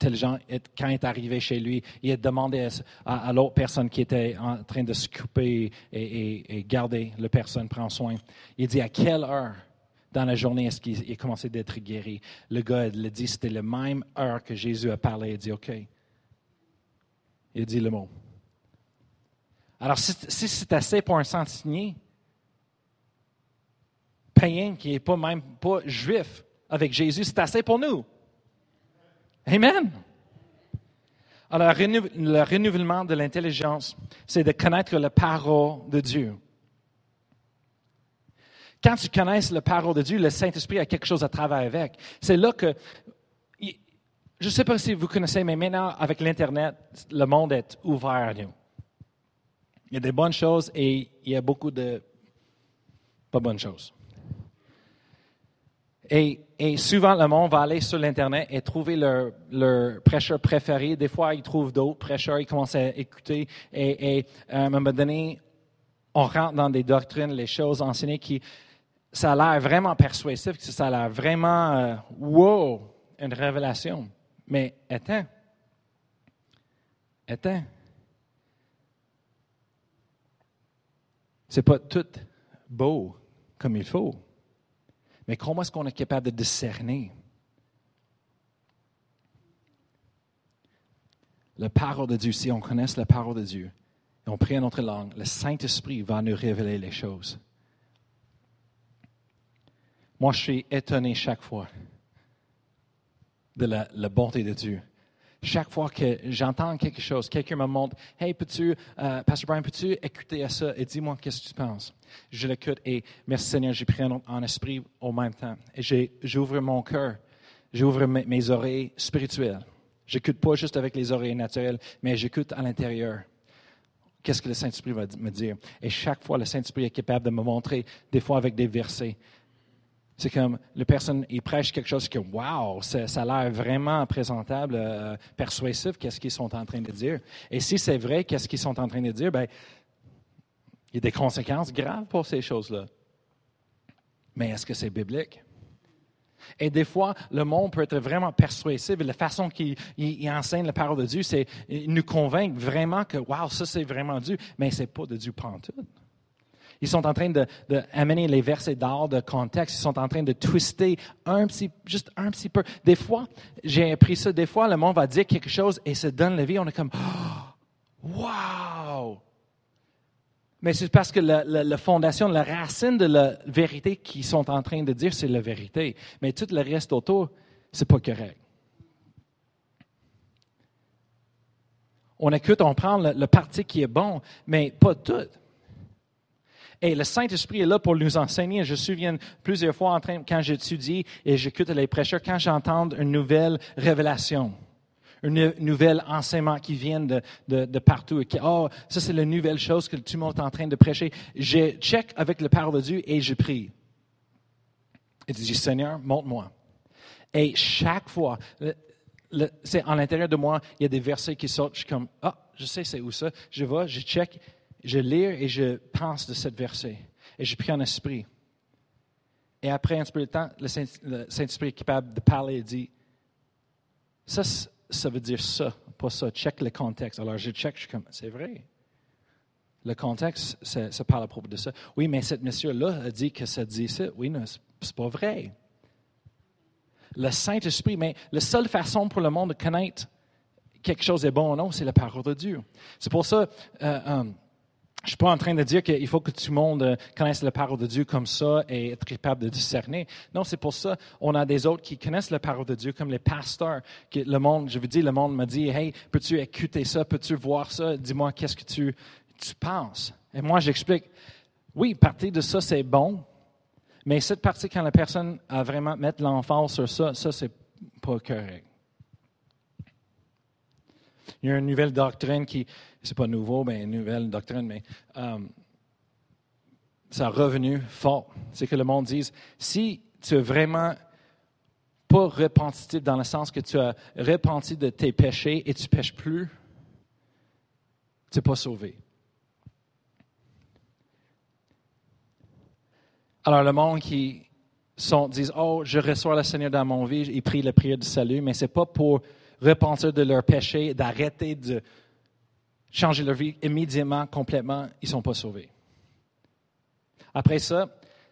intelligent, quand il est arrivé chez lui, il a demandé à, l'autre personne qui était en train de se couper et, garder la personne, prend soin. Il dit à quelle heure dans la journée est-ce qu'il a commencé d'être guéri? Le gars il dit c'était la même heure que Jésus a parlé. Il dit OK. Il dit le mot. Alors, si, c'est assez pour un centenier, païen qui n'est pas même pas juif avec Jésus, c'est assez pour nous. Amen. Alors, le renouvellement de l'intelligence, c'est de connaître la parole de Dieu. Quand tu connais la parole de Dieu, le Saint-Esprit a quelque chose à travailler avec. C'est là que je ne sais pas si vous connaissez, mais maintenant, avec l'Internet, le monde est ouvert à nous. Il y a des bonnes choses et il y a beaucoup de pas bonnes choses. Et, souvent, le monde va aller sur l'Internet et trouver leur, prêcheur préféré. Des fois, ils trouvent d'autres prêcheurs, ils commencent à écouter. Et, à un moment donné, on rentre dans des doctrines, les choses enseignées qui, ça a l'air vraiment persuasif, ça a l'air vraiment, euh, wow, une révélation. Mais attends, attends. C'est pas tout beau comme il faut. Mais comment est-ce qu'on est capable de discerner? La parole de Dieu, si on connaît la parole de Dieu et on prie notre langue, le Saint-Esprit va nous révéler les choses. Moi, je suis étonné chaque fois de la, bonté de Dieu. Chaque fois que j'entends quelque chose, quelqu'un me montre, Hey, peux-tu, euh, Pasteur Brian, peux-tu écouter à ça et dis-moi qu'est-ce que tu penses? Je l'écoute et merci Seigneur, j'ai pris en, esprit au même temps. Et j'ouvre mon cœur, j'ouvre mes, mes oreilles spirituelles. J'écoute pas juste avec les oreilles naturelles, mais j'écoute à l'intérieur. Qu'est-ce que le Saint-Esprit va me dire? Et chaque fois, le Saint-Esprit est capable de me montrer, des fois avec des versets, c'est comme la personne, il prêche quelque chose que, wow, ça, a l'air vraiment présentable, euh, persuasif, qu'est-ce qu'ils sont en train de dire. Et si c'est vrai, qu'est-ce qu'ils sont en train de dire, ben, il y a des conséquences graves pour ces choses-là. Mais est-ce que c'est biblique? Et des fois, le monde peut être vraiment persuasif. Et la façon qu'il enseigne la parole de Dieu, c'est nous convaincre vraiment que, wow, ça c'est vraiment Dieu. Mais ce n'est pas de Dieu pantoute. Ils sont en train d'amener de, les versets d'art de contexte. Ils sont en train de twister un petit, juste un petit peu. Des fois, j'ai appris ça, des fois, le monde va dire quelque chose et se donne la vie. On est comme, oh, *gasps* wow! Mais c'est parce que la, fondation, la racine de la vérité qu'ils sont en train de dire, c'est la vérité. Mais tout le reste autour, c'est pas correct. On écoute, on prend le, le parti qui est bon, mais pas tout. Et le Saint-Esprit est là pour nous enseigner. Je me souviens plusieurs fois en train, quand j'étudie et j'écoute les prêcheurs, quand j'entends une nouvelle révélation, une nouvelle enseignement qui vient de, de, partout, et qui, oh, ça c'est la nouvelle chose que tout le monde est en train de prêcher. Je check avec le parole de Dieu et je prie. Et je dis, Seigneur, montre-moi. Et chaque fois, c'est en l'intérieur de moi, il y a des versets qui sortent. Je suis comme, ah, je sais c'est où ça. Je vais, je check je lis et je pense de cette verset. Et je prie en esprit. Et après un petit peu de temps, le Saint-Esprit est capable de parler et dit Ça, ça veut dire ça, pas ça. Check le contexte. Alors je check, je suis comme C'est vrai. Le contexte, ça, parle à propos de ça. Oui, mais cette monsieur-là a dit que ça dit ça. Oui, non, c'est pas vrai. Le Saint-Esprit, mais la seule façon pour le monde de connaître quelque chose est bon ou non, c'est la parole de Dieu. C'est pour ça. Euh, euh, je ne suis pas en train de dire qu'il faut que tout le monde euh, connaisse la parole de Dieu comme ça et être capable de discerner. Non, c'est pour ça on a des autres qui connaissent la parole de Dieu, comme les pasteurs. Que le monde, je veux dire, le monde me dit, hey, peux-tu écouter ça, peux-tu voir ça, dis-moi qu'est-ce que tu, tu penses. Et moi, j'explique, oui, partie de ça, c'est bon, mais cette partie, quand la personne a vraiment mettre l'enfant sur ça, ça, c'est pas correct. Il y a une nouvelle doctrine qui, c'est pas nouveau, mais une nouvelle doctrine, mais euh, ça a revenu fort. C'est que le monde dise, si tu es vraiment pas repenti dans le sens que tu as repenti de tes péchés et tu ne pêches plus, tu n'es pas sauvé. Alors le monde qui sont, disent, oh, je reçois le Seigneur dans mon vie, ils prient la prière du salut, mais ce n'est pas pour repentir de leurs péchés, d'arrêter de changer leur vie immédiatement, complètement, ils ne sont pas sauvés. Après ça,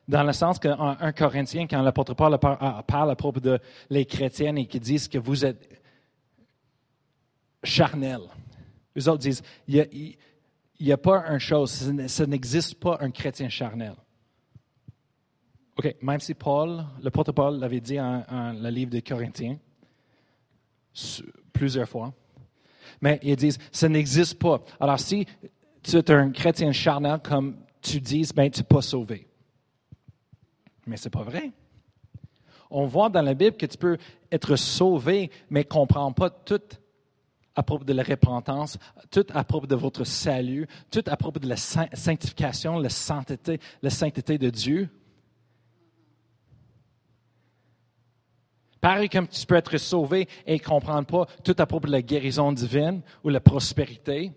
dans le sens qu'un un Corinthien, quand l'apôtre Paul parle à propos de les chrétiennes et qui disent que vous êtes charnels, les autres disent, il n'y a, pas une chose, ça n'existe pas un chrétien charnel. OK, même si Paul, l'apôtre Paul l'avait dit dans le livre des Corinthiens, plusieurs fois. Mais ils disent, ça n'existe pas. Alors si tu es un chrétien charnel, comme tu dis, ben, tu n'es pas sauvé. Mais ce n'est pas vrai. On voit dans la Bible que tu peux être sauvé, mais ne comprends pas tout à propos de la repentance, tout à propos de votre salut, tout à propos de la sanctification, la sainteté, la sainteté de Dieu. Pareil comme tu peux être sauvé et comprendre pas tout à propos de la guérison divine ou la prospérité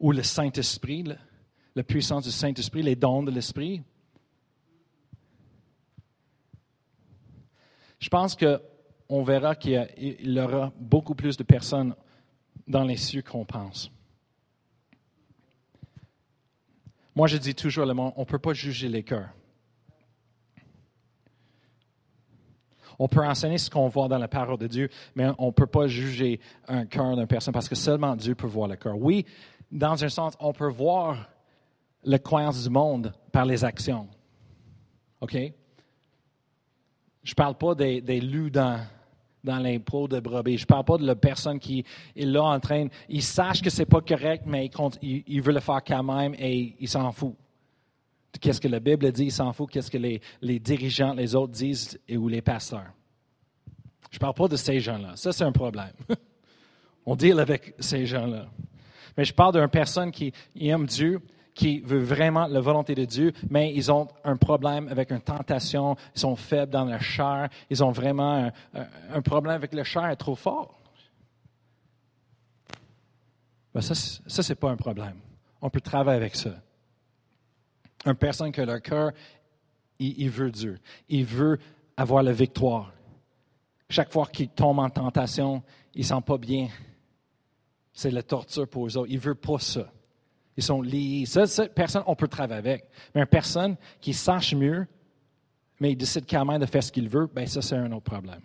ou le Saint-Esprit, la puissance du Saint-Esprit, les dons de l'Esprit. Je pense qu'on verra qu'il y aura beaucoup plus de personnes dans les cieux qu'on pense. Moi, je dis toujours, on ne peut pas juger les cœurs. On peut enseigner ce qu'on voit dans la parole de Dieu, mais on ne peut pas juger un cœur d'une personne parce que seulement Dieu peut voir le cœur. Oui, dans un sens, on peut voir la croyance du monde par les actions. OK? Je ne parle pas des, des loups dans, dans l'impôt de brebis. Je ne parle pas de la personne qui est là en train, il sache que ce n'est pas correct, mais il, il, veut le faire quand même et il s'en fout. Qu'est-ce que la Bible dit, il s'en fout. Qu'est-ce que les, les, dirigeants, les autres disent ou les pasteurs. Je ne parle pas de ces gens-là. Ça, c'est un problème. *laughs* On deal avec ces gens-là. Mais je parle d'une personne qui aime Dieu, qui veut vraiment la volonté de Dieu, mais ils ont un problème avec une tentation, ils sont faibles dans leur chair, ils ont vraiment un, problème avec le chair est trop fort. Ben ça, ça ce n'est pas un problème. On peut travailler avec ça. Une personne que leur cœur, il, il veut Dieu. Il veut avoir la victoire. Chaque fois qu'il tombe en tentation, il ne sent pas bien c'est la torture pour eux autres. Ils ne veulent pas ça. Ils sont liés. Ça, personne, on peut travailler avec. Mais une personne qui sache mieux, mais il décide quand même de faire ce qu'il veut, bien ça, c'est un autre problème.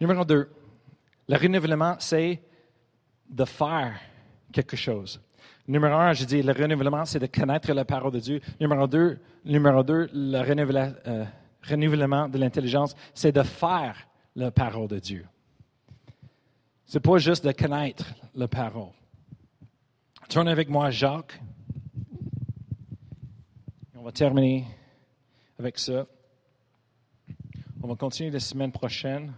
Numéro deux, le renouvellement, c'est de faire quelque chose. Numéro un, je dis, le renouvellement, c'est de connaître la parole de Dieu. Numéro deux, le renouvellement, euh, renouvellement de l'intelligence, c'est de faire la parole de Dieu. Ce n'est pas juste de connaître la parole. Tourne avec moi Jacques. On va terminer avec ça. On va continuer la semaine prochaine.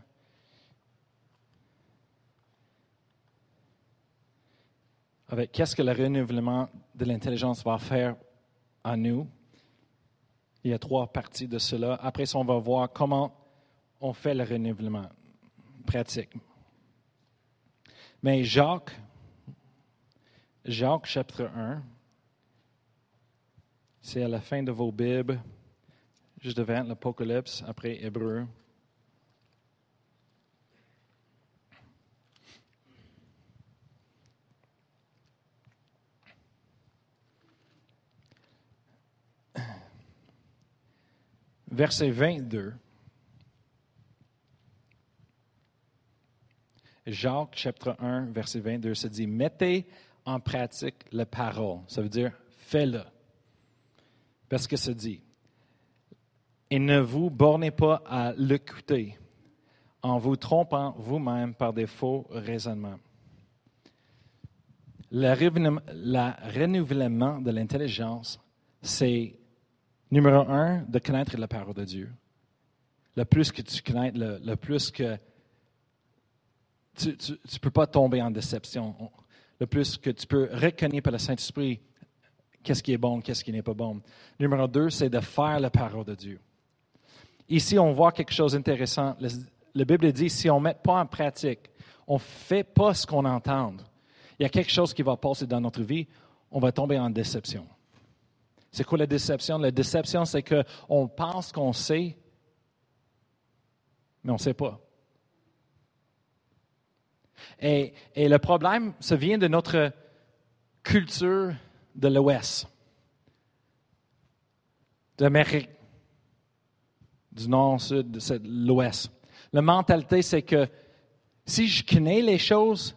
Avec qu'est-ce que le renouvellement de l'intelligence va faire à nous. Il y a trois parties de cela. Après ça, on va voir comment on fait le renouvellement pratique. Mais Jacques, Jacques chapitre 1, c'est à la fin de vos Bibles, juste devant l'Apocalypse, après Hébreu. Verset 22. Jacques chapitre 1, verset 22 se dit, mettez en pratique la parole. Ça veut dire, fais-le. Parce que ça dit, et ne vous bornez pas à l'écouter en vous trompant vous-même par des faux raisonnements. Le renouvellement de l'intelligence, c'est Numéro un, de connaître la parole de Dieu. Le plus que tu connais, le, plus que tu ne peux pas tomber en déception. Le plus que tu peux reconnaître par le Saint-Esprit qu'est-ce qui est bon, qu'est-ce qui n'est pas bon. Numéro deux, c'est de faire la parole de Dieu. Ici, on voit quelque chose d'intéressant. La Bible dit, si on ne met pas en pratique, on ne fait pas ce qu'on entend, il y a quelque chose qui va passer dans notre vie, on va tomber en déception. C'est quoi la déception? La déception, c'est qu'on pense qu'on sait, mais on ne sait pas. Et, le problème, ça vient de notre culture de l'Ouest, de l'Amérique, du Nord, Sud, de l'Ouest. La mentalité, c'est que si je connais les choses,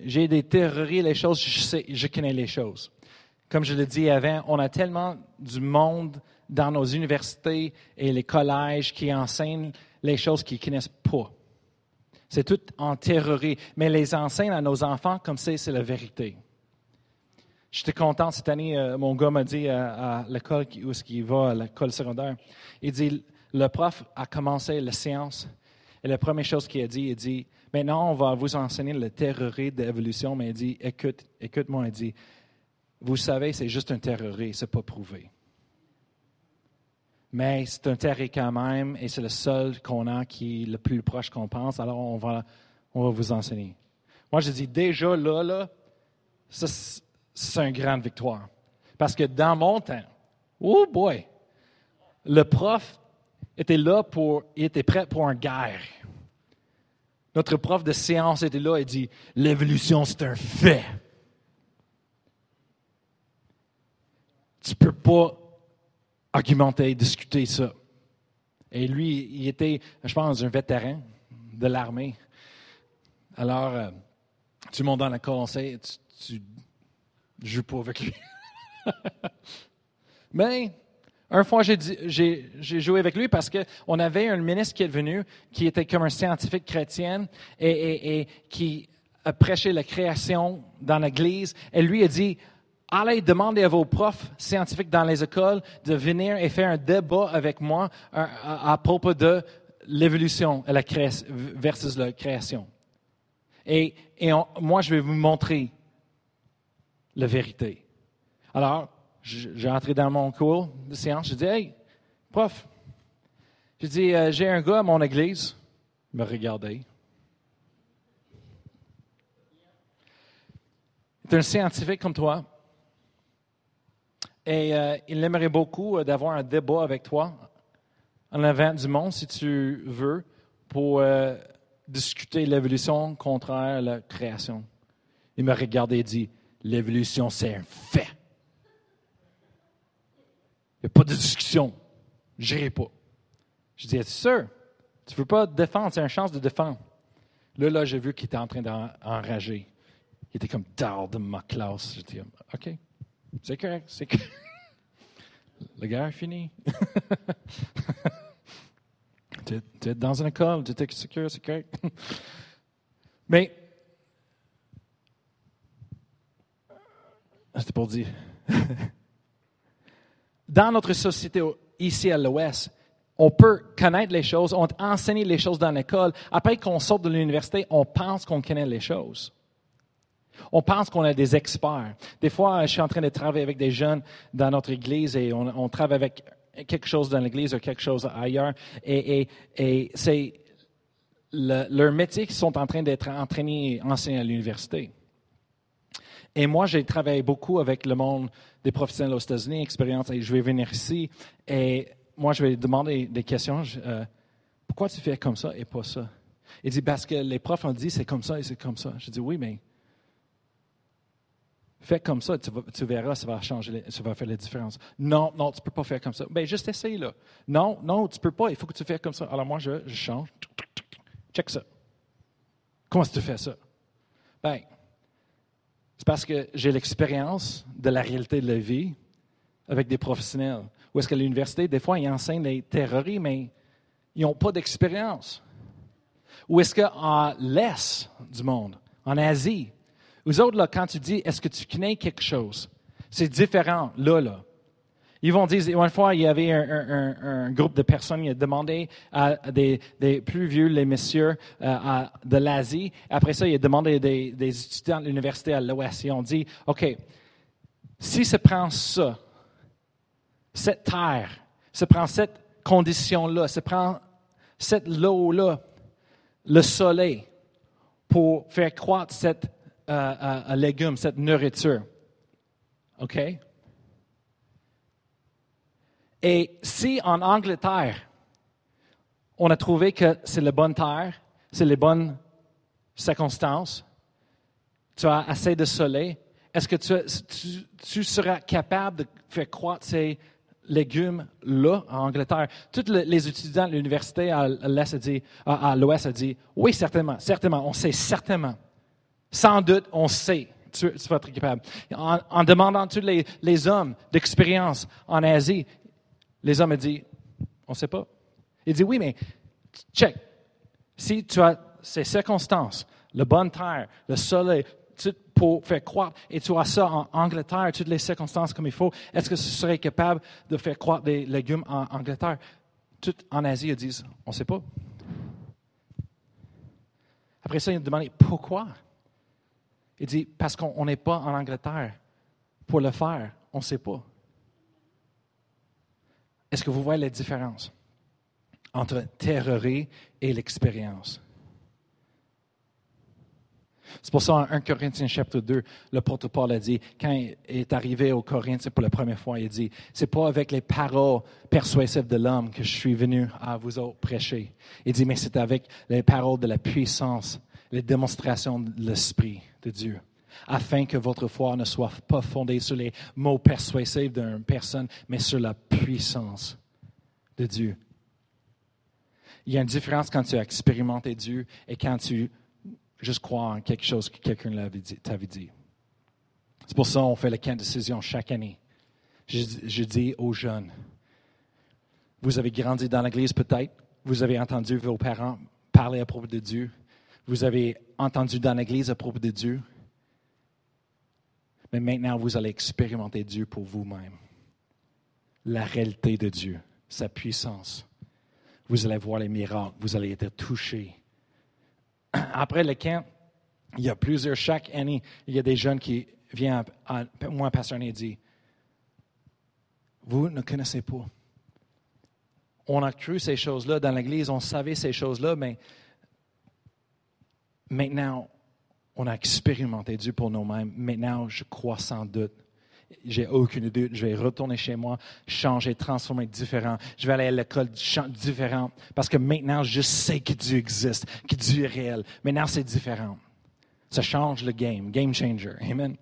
j'ai des théories, les choses, je sais, je connais les choses. Comme je l'ai dit avant, on a tellement du monde dans nos universités et les collèges qui enseignent les choses qu'ils ne connaissent pas. C'est tout enterré. Mais les enseigne à nos enfants comme c'est, c'est la vérité. J'étais content cette année, euh, mon gars m'a dit euh, à, l'école où il va, à l'école secondaire, il dit, le prof a commencé la séance et la première chose qu'il a dit, il dit, maintenant on va vous enseigner le théorie d'évolution, mais il dit, écoute, écoute-moi, il dit, vous savez, c'est juste un théorie, c'est pas prouvé. Mais c'est un théorie quand même, et c'est le seul qu'on a qui est le plus proche qu'on pense, alors on va, on va vous enseigner. Moi, je dis déjà là, là, ça, c'est une grande victoire. Parce que dans mon temps, oh boy, le prof était là pour, il était prêt pour une guerre. Notre prof de séance était là et dit, l'évolution, c'est un fait. Tu peux pas argumenter, discuter ça. Et lui, il était, je pense, un vétéran de l'armée. Alors, euh, le monde dans le conseil, tu, tu je joue pas avec lui. *laughs* Mais un fois, j'ai joué avec lui parce qu'on avait un ministre qui est venu, qui était comme un scientifique chrétien et, qui a prêché la création dans l'Église. Et lui a dit, allez demander à vos profs scientifiques dans les écoles de venir et faire un débat avec moi à, propos de l'évolution versus la création. Et, moi, je vais vous montrer la vérité. Alors, j'ai entré dans mon cours de séance, j'ai dit, hey, prof, j'ai dit, euh, j'ai un gars à mon église, il me regardait. Il est un scientifique comme toi. Et euh, il aimerait beaucoup euh, d'avoir un débat avec toi en avant du monde, si tu veux, pour discuter l'évolution contraire à la création. Il me regardait et dit, L'évolution, c'est un fait. Il n'y a pas de discussion. Je n'irai pas. Je dis, es sûr? Tu ne veux pas défendre, c'est une chance de défendre. Là, là, j'ai vu qu'il était en train d'enrager. Il était comme tard de ma classe. Je dis, OK, c'est correct, c'est correct. La guerre est finie. *laughs* tu es dans une école, tu es sûr, c'est correct. *laughs* Mais C'était pour dire. *laughs* dans notre société ici à l'Ouest, on peut connaître les choses, on enseigne les choses dans l'école. Après qu'on sorte de l'université, on pense qu'on connaît les choses. On pense qu'on est des experts. Des fois, je suis en train de travailler avec des jeunes dans notre église et on, travaille avec quelque chose dans l'église ou quelque chose ailleurs. Et, c'est leur métier qu'ils sont en train d'être entraînés, enseignés à l'université. Et moi, j'ai travaillé beaucoup avec le monde des professionnels aux États-Unis, expérience, et je vais venir ici, et moi, je vais demander des questions. Euh, pourquoi tu fais comme ça et pas ça? Il dit, parce que les profs ont dit, c'est comme ça et c'est comme ça. Je dis, oui, mais fais comme ça, tu, verras, ça va changer, ça va faire la différence. Non, non, tu ne peux pas faire comme ça. Bien, juste essaye là. Non, non, tu ne peux pas, il faut que tu fasses comme ça. Alors moi, je, change. Check ça. Comment est-ce que tu fais ça? Bien, c'est parce que j'ai l'expérience de la réalité de la vie avec des professionnels. Ou est-ce qu'à l'université, des fois, ils enseignent les théories, mais ils n'ont pas d'expérience. Ou est-ce qu'en l'Est du monde, en Asie, vous autres, là, quand tu dis, est-ce que tu connais quelque chose, c'est différent, là, là. Ils vont dire, une fois, il y avait un, groupe de personnes qui a demandé à des, plus vieux, les messieurs euh, de l'Asie. Après ça, il a demandé des, des étudiants de l'université à l'Ouest. Ils ont dit, OK, si se prend ça, cette terre, se prend cette condition-là, se prend cette eau-là, le soleil, pour faire croître cette euh, euh, légume, cette nourriture. OK? Et si en Angleterre, on a trouvé que c'est la bonne terre, c'est les bonnes circonstances, tu as assez de soleil, est-ce que tu, seras capable de faire croître ces légumes-là en Angleterre? Tous les étudiants de l'université à l'Ouest ont dit, oui, certainement, certainement, on sait certainement. Sans doute, on sait. Tu, vas être capable. En, demandant tous les, les hommes d'expérience en Asie, les hommes ont dit, on ne sait pas. Il dit, oui, mais check. Si tu as ces circonstances, le bonne terre, le soleil, pour faire croître, et tu as ça en Angleterre, toutes les circonstances comme il faut, est-ce que ce serait capable de faire croître des légumes en Angleterre? Tout en Asie, ils disent, on ne sait pas. Après ça, il demandé pourquoi? Il dit parce qu'on n'est pas en Angleterre pour le faire. On ne sait pas. Est-ce que vous voyez la différence entre théorie et l'expérience? C'est pour ça, en 1 Corinthiens chapitre 2, le porte Paul a dit, quand il est arrivé au Corinthiens pour la première fois, il dit, c'est pas avec les paroles persuasives de l'homme que je suis venu à vous autres prêcher. Il dit, mais c'est avec les paroles de la puissance, les démonstrations de l'Esprit de Dieu, afin que votre foi ne soit pas fondée sur les mots persuasifs d'une personne, mais sur la puissance de Dieu. Il y a une différence quand tu as expérimenté Dieu et quand tu juste croire en quelque chose que quelqu'un t'avait dit. C'est pour ça qu'on fait le camp de décision chaque année. Je, dis aux jeunes, vous avez grandi dans l'Église peut-être, vous avez entendu vos parents parler à propos de Dieu, vous avez entendu dans l'Église à propos de Dieu, mais maintenant vous allez expérimenter Dieu pour vous-même. La réalité de Dieu, sa puissance. Vous allez voir les miracles, vous allez être touchés *clears throat* après le camp, il y a plusieurs, chaque année, il y a des jeunes qui viennent à, moi, pasteur, et disent Vous ne connaissez pas. On a cru ces choses-là dans l'Église, on savait ces choses-là, mais maintenant, on a expérimenté Dieu pour nous-mêmes. Maintenant, je crois sans doute j'ai aucune doute, je vais retourner chez moi, changer, transformer différent. Je vais aller à l'école différent parce que maintenant, je sais que Dieu existe, que Dieu est réel. Maintenant, c'est différent. Ça change le game, game changer. Amen.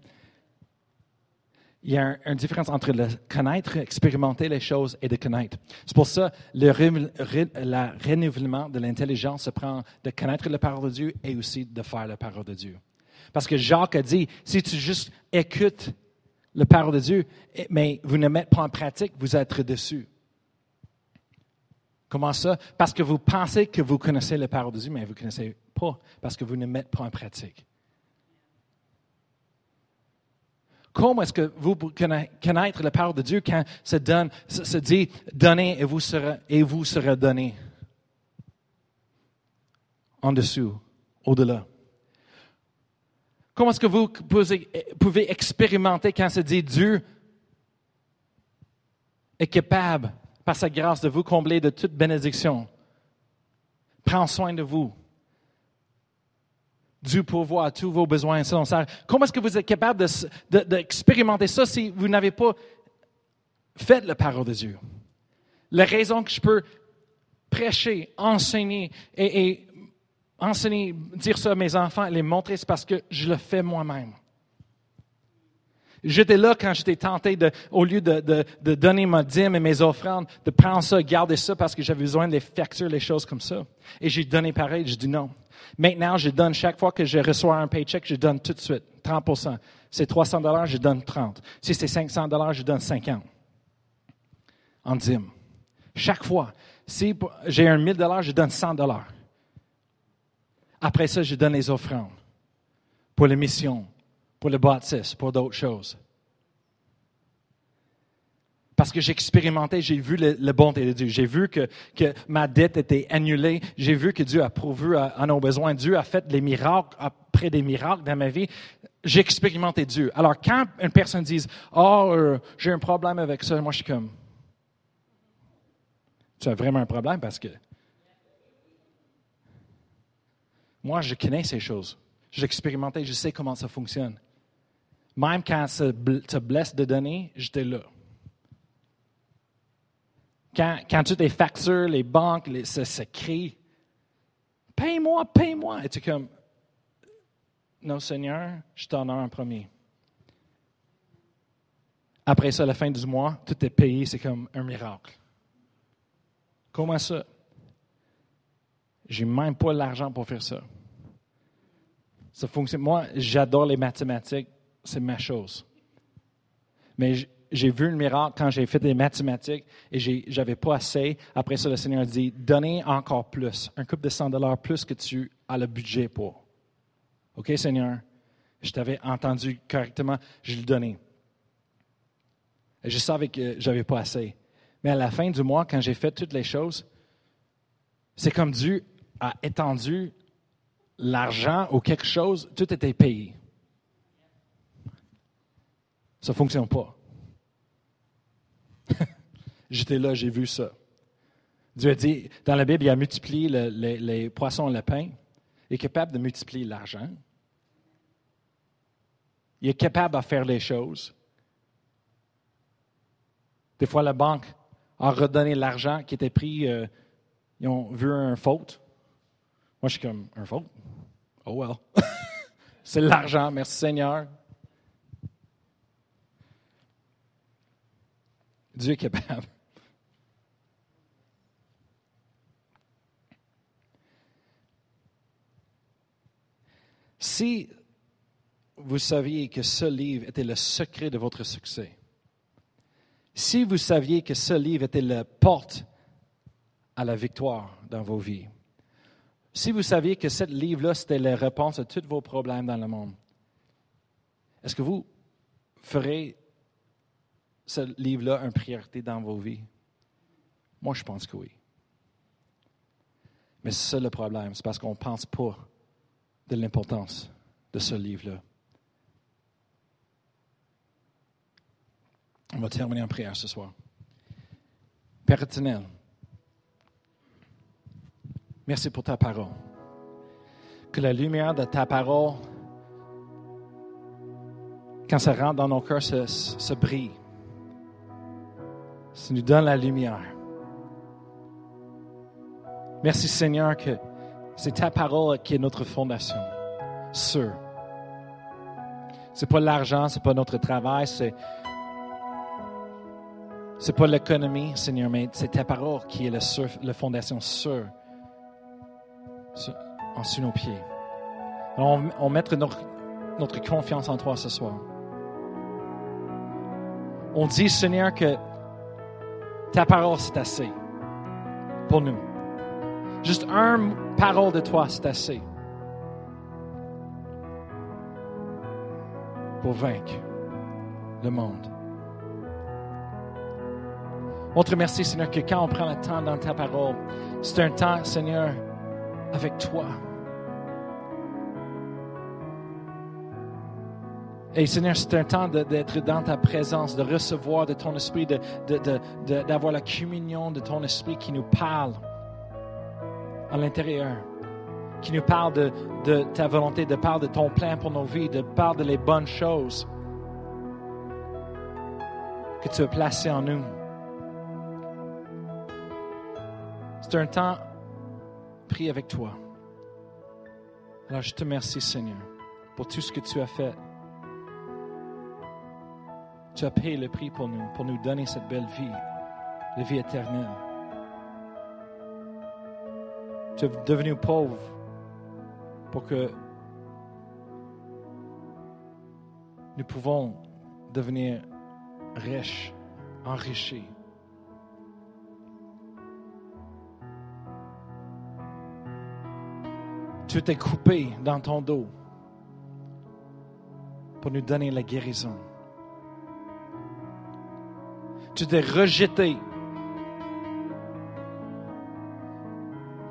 Il y a une différence entre le connaître, expérimenter les choses et de connaître. C'est pour ça le renouvellement de l'intelligence se prend de connaître la parole de Dieu et aussi de faire la parole de Dieu. Parce que Jacques a dit, si tu juste écoutes la parole de Dieu, mais vous ne mettez pas en pratique, vous êtes dessus. Comment ça? Parce que vous pensez que vous connaissez la parole de Dieu, mais vous ne connaissez pas parce que vous ne mettez pas en pratique. Comment est-ce que vous connaître la parole de Dieu quand ça donne, se dit donnez et vous serez, serez donné en dessous, au-delà? Comment est-ce que vous pouvez expérimenter quand se dit Dieu est capable, par sa grâce, de vous combler de toute bénédiction? Prends soin de vous. Dieu pourvoit tous vos besoins selon ça. Comment est-ce que vous êtes capable d'expérimenter ça si vous n'avez pas fait la parole de Dieu? La raison que je peux prêcher, enseigner et enseigner, dire ça à mes enfants, les montrer, c'est parce que je le fais moi-même. J'étais là quand j'étais tenté de, au lieu de, de, donner ma dîme et mes offrandes, de prendre ça, garder ça parce que j'avais besoin de les facturer, les choses comme ça. Et j'ai donné pareil, je dis non. Maintenant, je donne chaque fois que je reçois un paycheck, je donne tout de suite, 30% C'est 300 dollars, je donne 30. Si c'est 500 dollars, je donne 50 en dîme. Chaque fois. Si j'ai un 1000 dollars, je donne 100 dollars. Après ça, je donne les offrandes pour les missions, pour le baptiste, pour d'autres choses. Parce que j'ai expérimenté, j'ai vu le, bonté de Dieu. J'ai vu que, que, ma dette était annulée. J'ai vu que Dieu a pourvu à, nos besoins. Dieu a fait des miracles après des miracles dans ma vie. J'ai expérimenté Dieu. Alors, quand une personne dit Oh, j'ai un problème avec ça, moi je suis comme Tu as vraiment un problème parce que Moi, je connais ces choses. J'ai expérimenté, je sais comment ça fonctionne. Même quand ça te blesse de donner, j'étais là. Quand, quand tu tes factures, les banques, les, ça, ça crie Paye-moi, paye-moi. Et tu es comme Non, Seigneur, je ai un premier. Après ça, à la fin du mois, tout est payé, c'est comme un miracle. Comment ça? J'ai même pas l'argent pour faire ça. Ça fonctionne. Moi, j'adore les mathématiques, c'est ma chose. Mais j'ai vu le miracle quand j'ai fait des mathématiques et j'avais pas assez. Après ça, le Seigneur dit donnez encore plus, un couple de 100 dollars plus que tu a le budget pour. OK, Seigneur? Je t'avais entendu correctement, je le donnais. Je savais que je n'avais pas assez. Mais à la fin du mois, quand j'ai fait toutes les choses, c'est comme Dieu a étendu l'argent ou quelque chose, tout était payé. Ça ne fonctionne pas. *laughs* J'étais là, j'ai vu ça. Dieu a dit, dans la Bible, il a multiplié les poissons et le pain. Il est capable de multiplier l'argent. Il est capable de faire les choses. Des fois, la banque a redonné l'argent qui était pris. Euh, ils ont vu un faute. Moi, je suis comme, un faute? Oh well. *laughs* C'est l'argent, merci Seigneur. Dieu est capable. Si vous saviez que ce livre était le secret de votre succès, si vous saviez que ce livre était la porte à la victoire dans vos vies, si vous saviez que ce livre-là, c'était la réponse à tous vos problèmes dans le monde, est-ce que vous ferez ce livre-là une priorité dans vos vies? Moi, je pense que oui. Mais c'est ça le problème, c'est parce qu'on ne pense pas de l'importance de ce livre-là. On va terminer en prière ce soir. Père éternel, merci pour ta parole. Que la lumière de ta parole, quand ça rentre dans nos cœurs, se, se brille. Ça nous donne la lumière. Merci Seigneur que c'est ta parole qui est notre fondation. Sûr. C'est pas l'argent, c'est pas notre travail, c'est c'est pas l'économie, Seigneur, mais c'est ta parole qui est la, fondation sûre en sous nos pieds. On, on met notre, notre confiance en toi ce soir. On dit, Seigneur, que ta parole, c'est assez pour nous. Juste un parole de toi, c'est assez pour vaincre le monde. On te remercie, Seigneur, que quand on prend le temps dans ta parole, c'est un temps, Seigneur, avec toi. Et Seigneur, c'est un temps d'être dans ta présence, de recevoir de ton esprit, d'avoir la communion de ton esprit qui nous parle à l'intérieur, qui nous parle de, ta volonté, de parle de ton plan pour nos vies, de parle de les bonnes choses que tu as placées en nous. C'est un temps pris avec toi. Alors je te remercie, Seigneur, pour tout ce que tu as fait. Tu as payé le prix pour nous, pour nous donner cette belle vie, la vie éternelle. Tu es devenu pauvre pour que nous pouvons devenir riches, enrichis. Tu t'es coupé dans ton dos pour nous donner la guérison. Tu t'es rejeté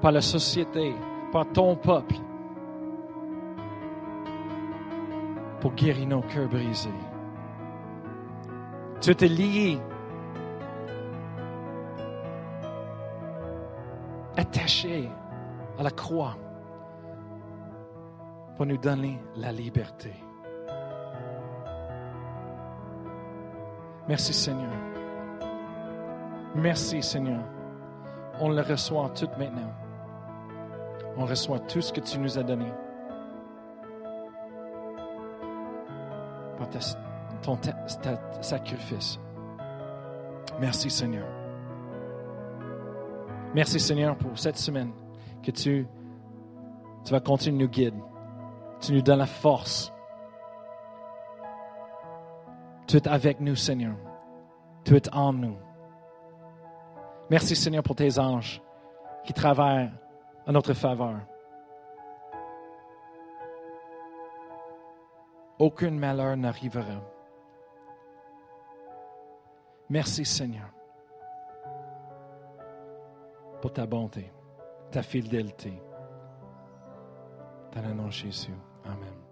par la société, par ton peuple, pour guérir nos cœurs brisés. Tu t'es lié, attaché à la croix pour nous donner la liberté. Merci Seigneur. Merci Seigneur. On le reçoit tout maintenant on reçoit tout ce que tu nous as donné. Par ton sacrifice. Merci Seigneur. Merci Seigneur pour cette semaine que tu, tu vas continuer nous guider. Tu nous donnes la force. Tu es avec nous Seigneur. Tu es en nous. Merci Seigneur pour tes anges qui travaillent en notre faveur. Aucun malheur n'arrivera. Merci Seigneur pour ta bonté, ta fidélité. Dans le nom de Jésus. Amen.